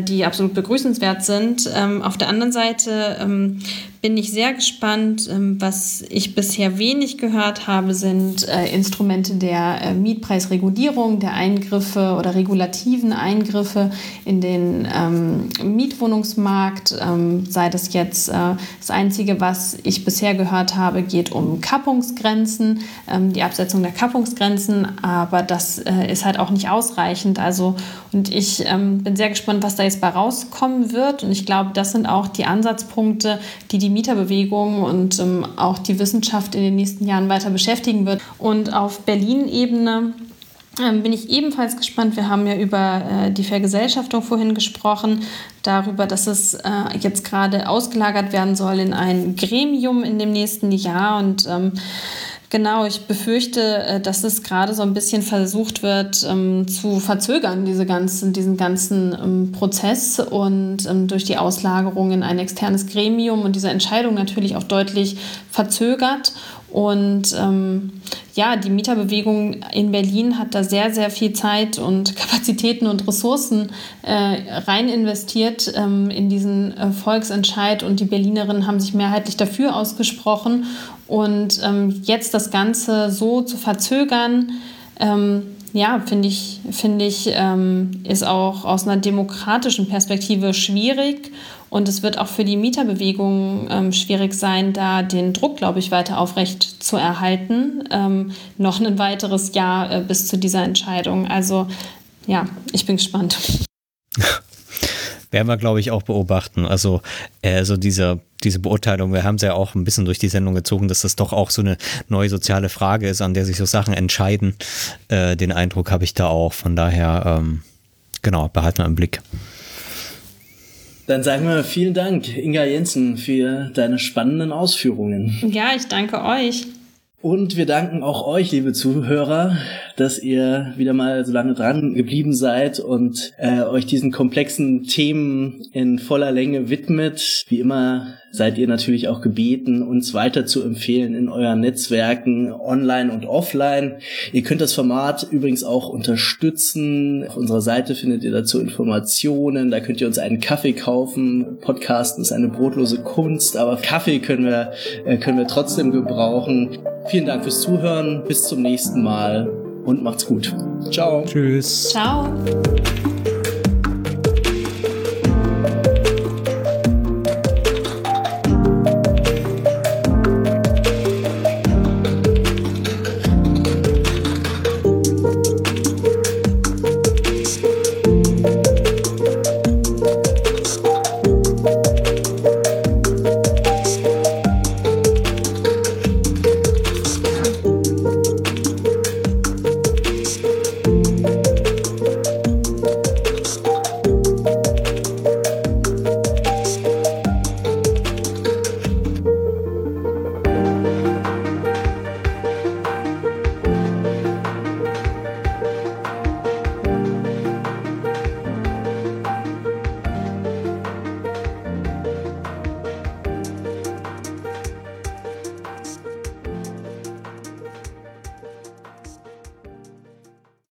A: die absolut begrüßenswert sind. Ähm, auf der anderen Seite ähm, bin ich sehr gespannt. Ähm, was ich bisher wenig gehört habe, sind äh, Instrumente der äh, Mietpreisregulierung, der Eingriffe oder regulativen Eingriffe in den ähm, Mietwohnungsmarkt. Ähm, sei das jetzt äh, das Einzige, was ich bisher gehört habe, geht um Kappungsgrenzen, die Absetzung der Kappungsgrenzen, aber das ist halt auch nicht ausreichend. Also, und ich bin sehr gespannt, was da jetzt bei rauskommen wird. Und ich glaube, das sind auch die Ansatzpunkte, die die Mieterbewegung und ähm, auch die Wissenschaft in den nächsten Jahren weiter beschäftigen wird. Und auf Berlin-Ebene ähm, bin ich ebenfalls gespannt. Wir haben ja über äh, die Vergesellschaftung vorhin gesprochen, darüber, dass es äh, jetzt gerade ausgelagert werden soll in ein Gremium in dem nächsten Jahr und ähm, Genau, ich befürchte, äh, dass es gerade so ein bisschen versucht wird ähm, zu verzögern, diese ganzen, diesen ganzen ähm, Prozess und ähm, durch die Auslagerung in ein externes Gremium und diese Entscheidung natürlich auch deutlich verzögert. Und ähm, ja, die Mieterbewegung in Berlin hat da sehr, sehr viel Zeit und [LAUGHS] Kapazitäten und Ressourcen äh, rein investiert ähm, in diesen äh, Volksentscheid und die Berlinerinnen haben sich mehrheitlich dafür ausgesprochen. Und ähm, jetzt das Ganze so zu verzögern, ähm, ja, finde ich, find ich ähm, ist auch aus einer demokratischen Perspektive schwierig. Und es wird auch für die Mieterbewegung ähm, schwierig sein, da den Druck, glaube ich, weiter aufrecht zu erhalten. Ähm, noch ein weiteres Jahr äh, bis zu dieser Entscheidung. Also ja, ich bin gespannt. [LAUGHS]
B: werden wir, glaube ich, auch beobachten. Also, äh, so diese, diese Beurteilung, wir haben es ja auch ein bisschen durch die Sendung gezogen, dass das doch auch so eine neue soziale Frage ist, an der sich so Sachen entscheiden. Äh, den Eindruck habe ich da auch. Von daher, ähm, genau, behalten wir im Blick.
C: Dann sagen wir vielen Dank, Inga Jensen, für deine spannenden Ausführungen.
A: Ja, ich danke euch.
C: Und wir danken auch euch, liebe Zuhörer, dass ihr wieder mal so lange dran geblieben seid und äh, euch diesen komplexen Themen in voller Länge widmet. Wie immer seid ihr natürlich auch gebeten, uns weiter zu empfehlen in euren Netzwerken, online und offline. Ihr könnt das Format übrigens auch unterstützen. Auf unserer Seite findet ihr dazu Informationen. Da könnt ihr uns einen Kaffee kaufen. Podcasten ist eine brotlose Kunst, aber Kaffee können wir, äh, können wir trotzdem gebrauchen. Vielen Dank fürs Zuhören. Bis zum nächsten Mal und macht's gut. Ciao.
B: Tschüss.
A: Ciao.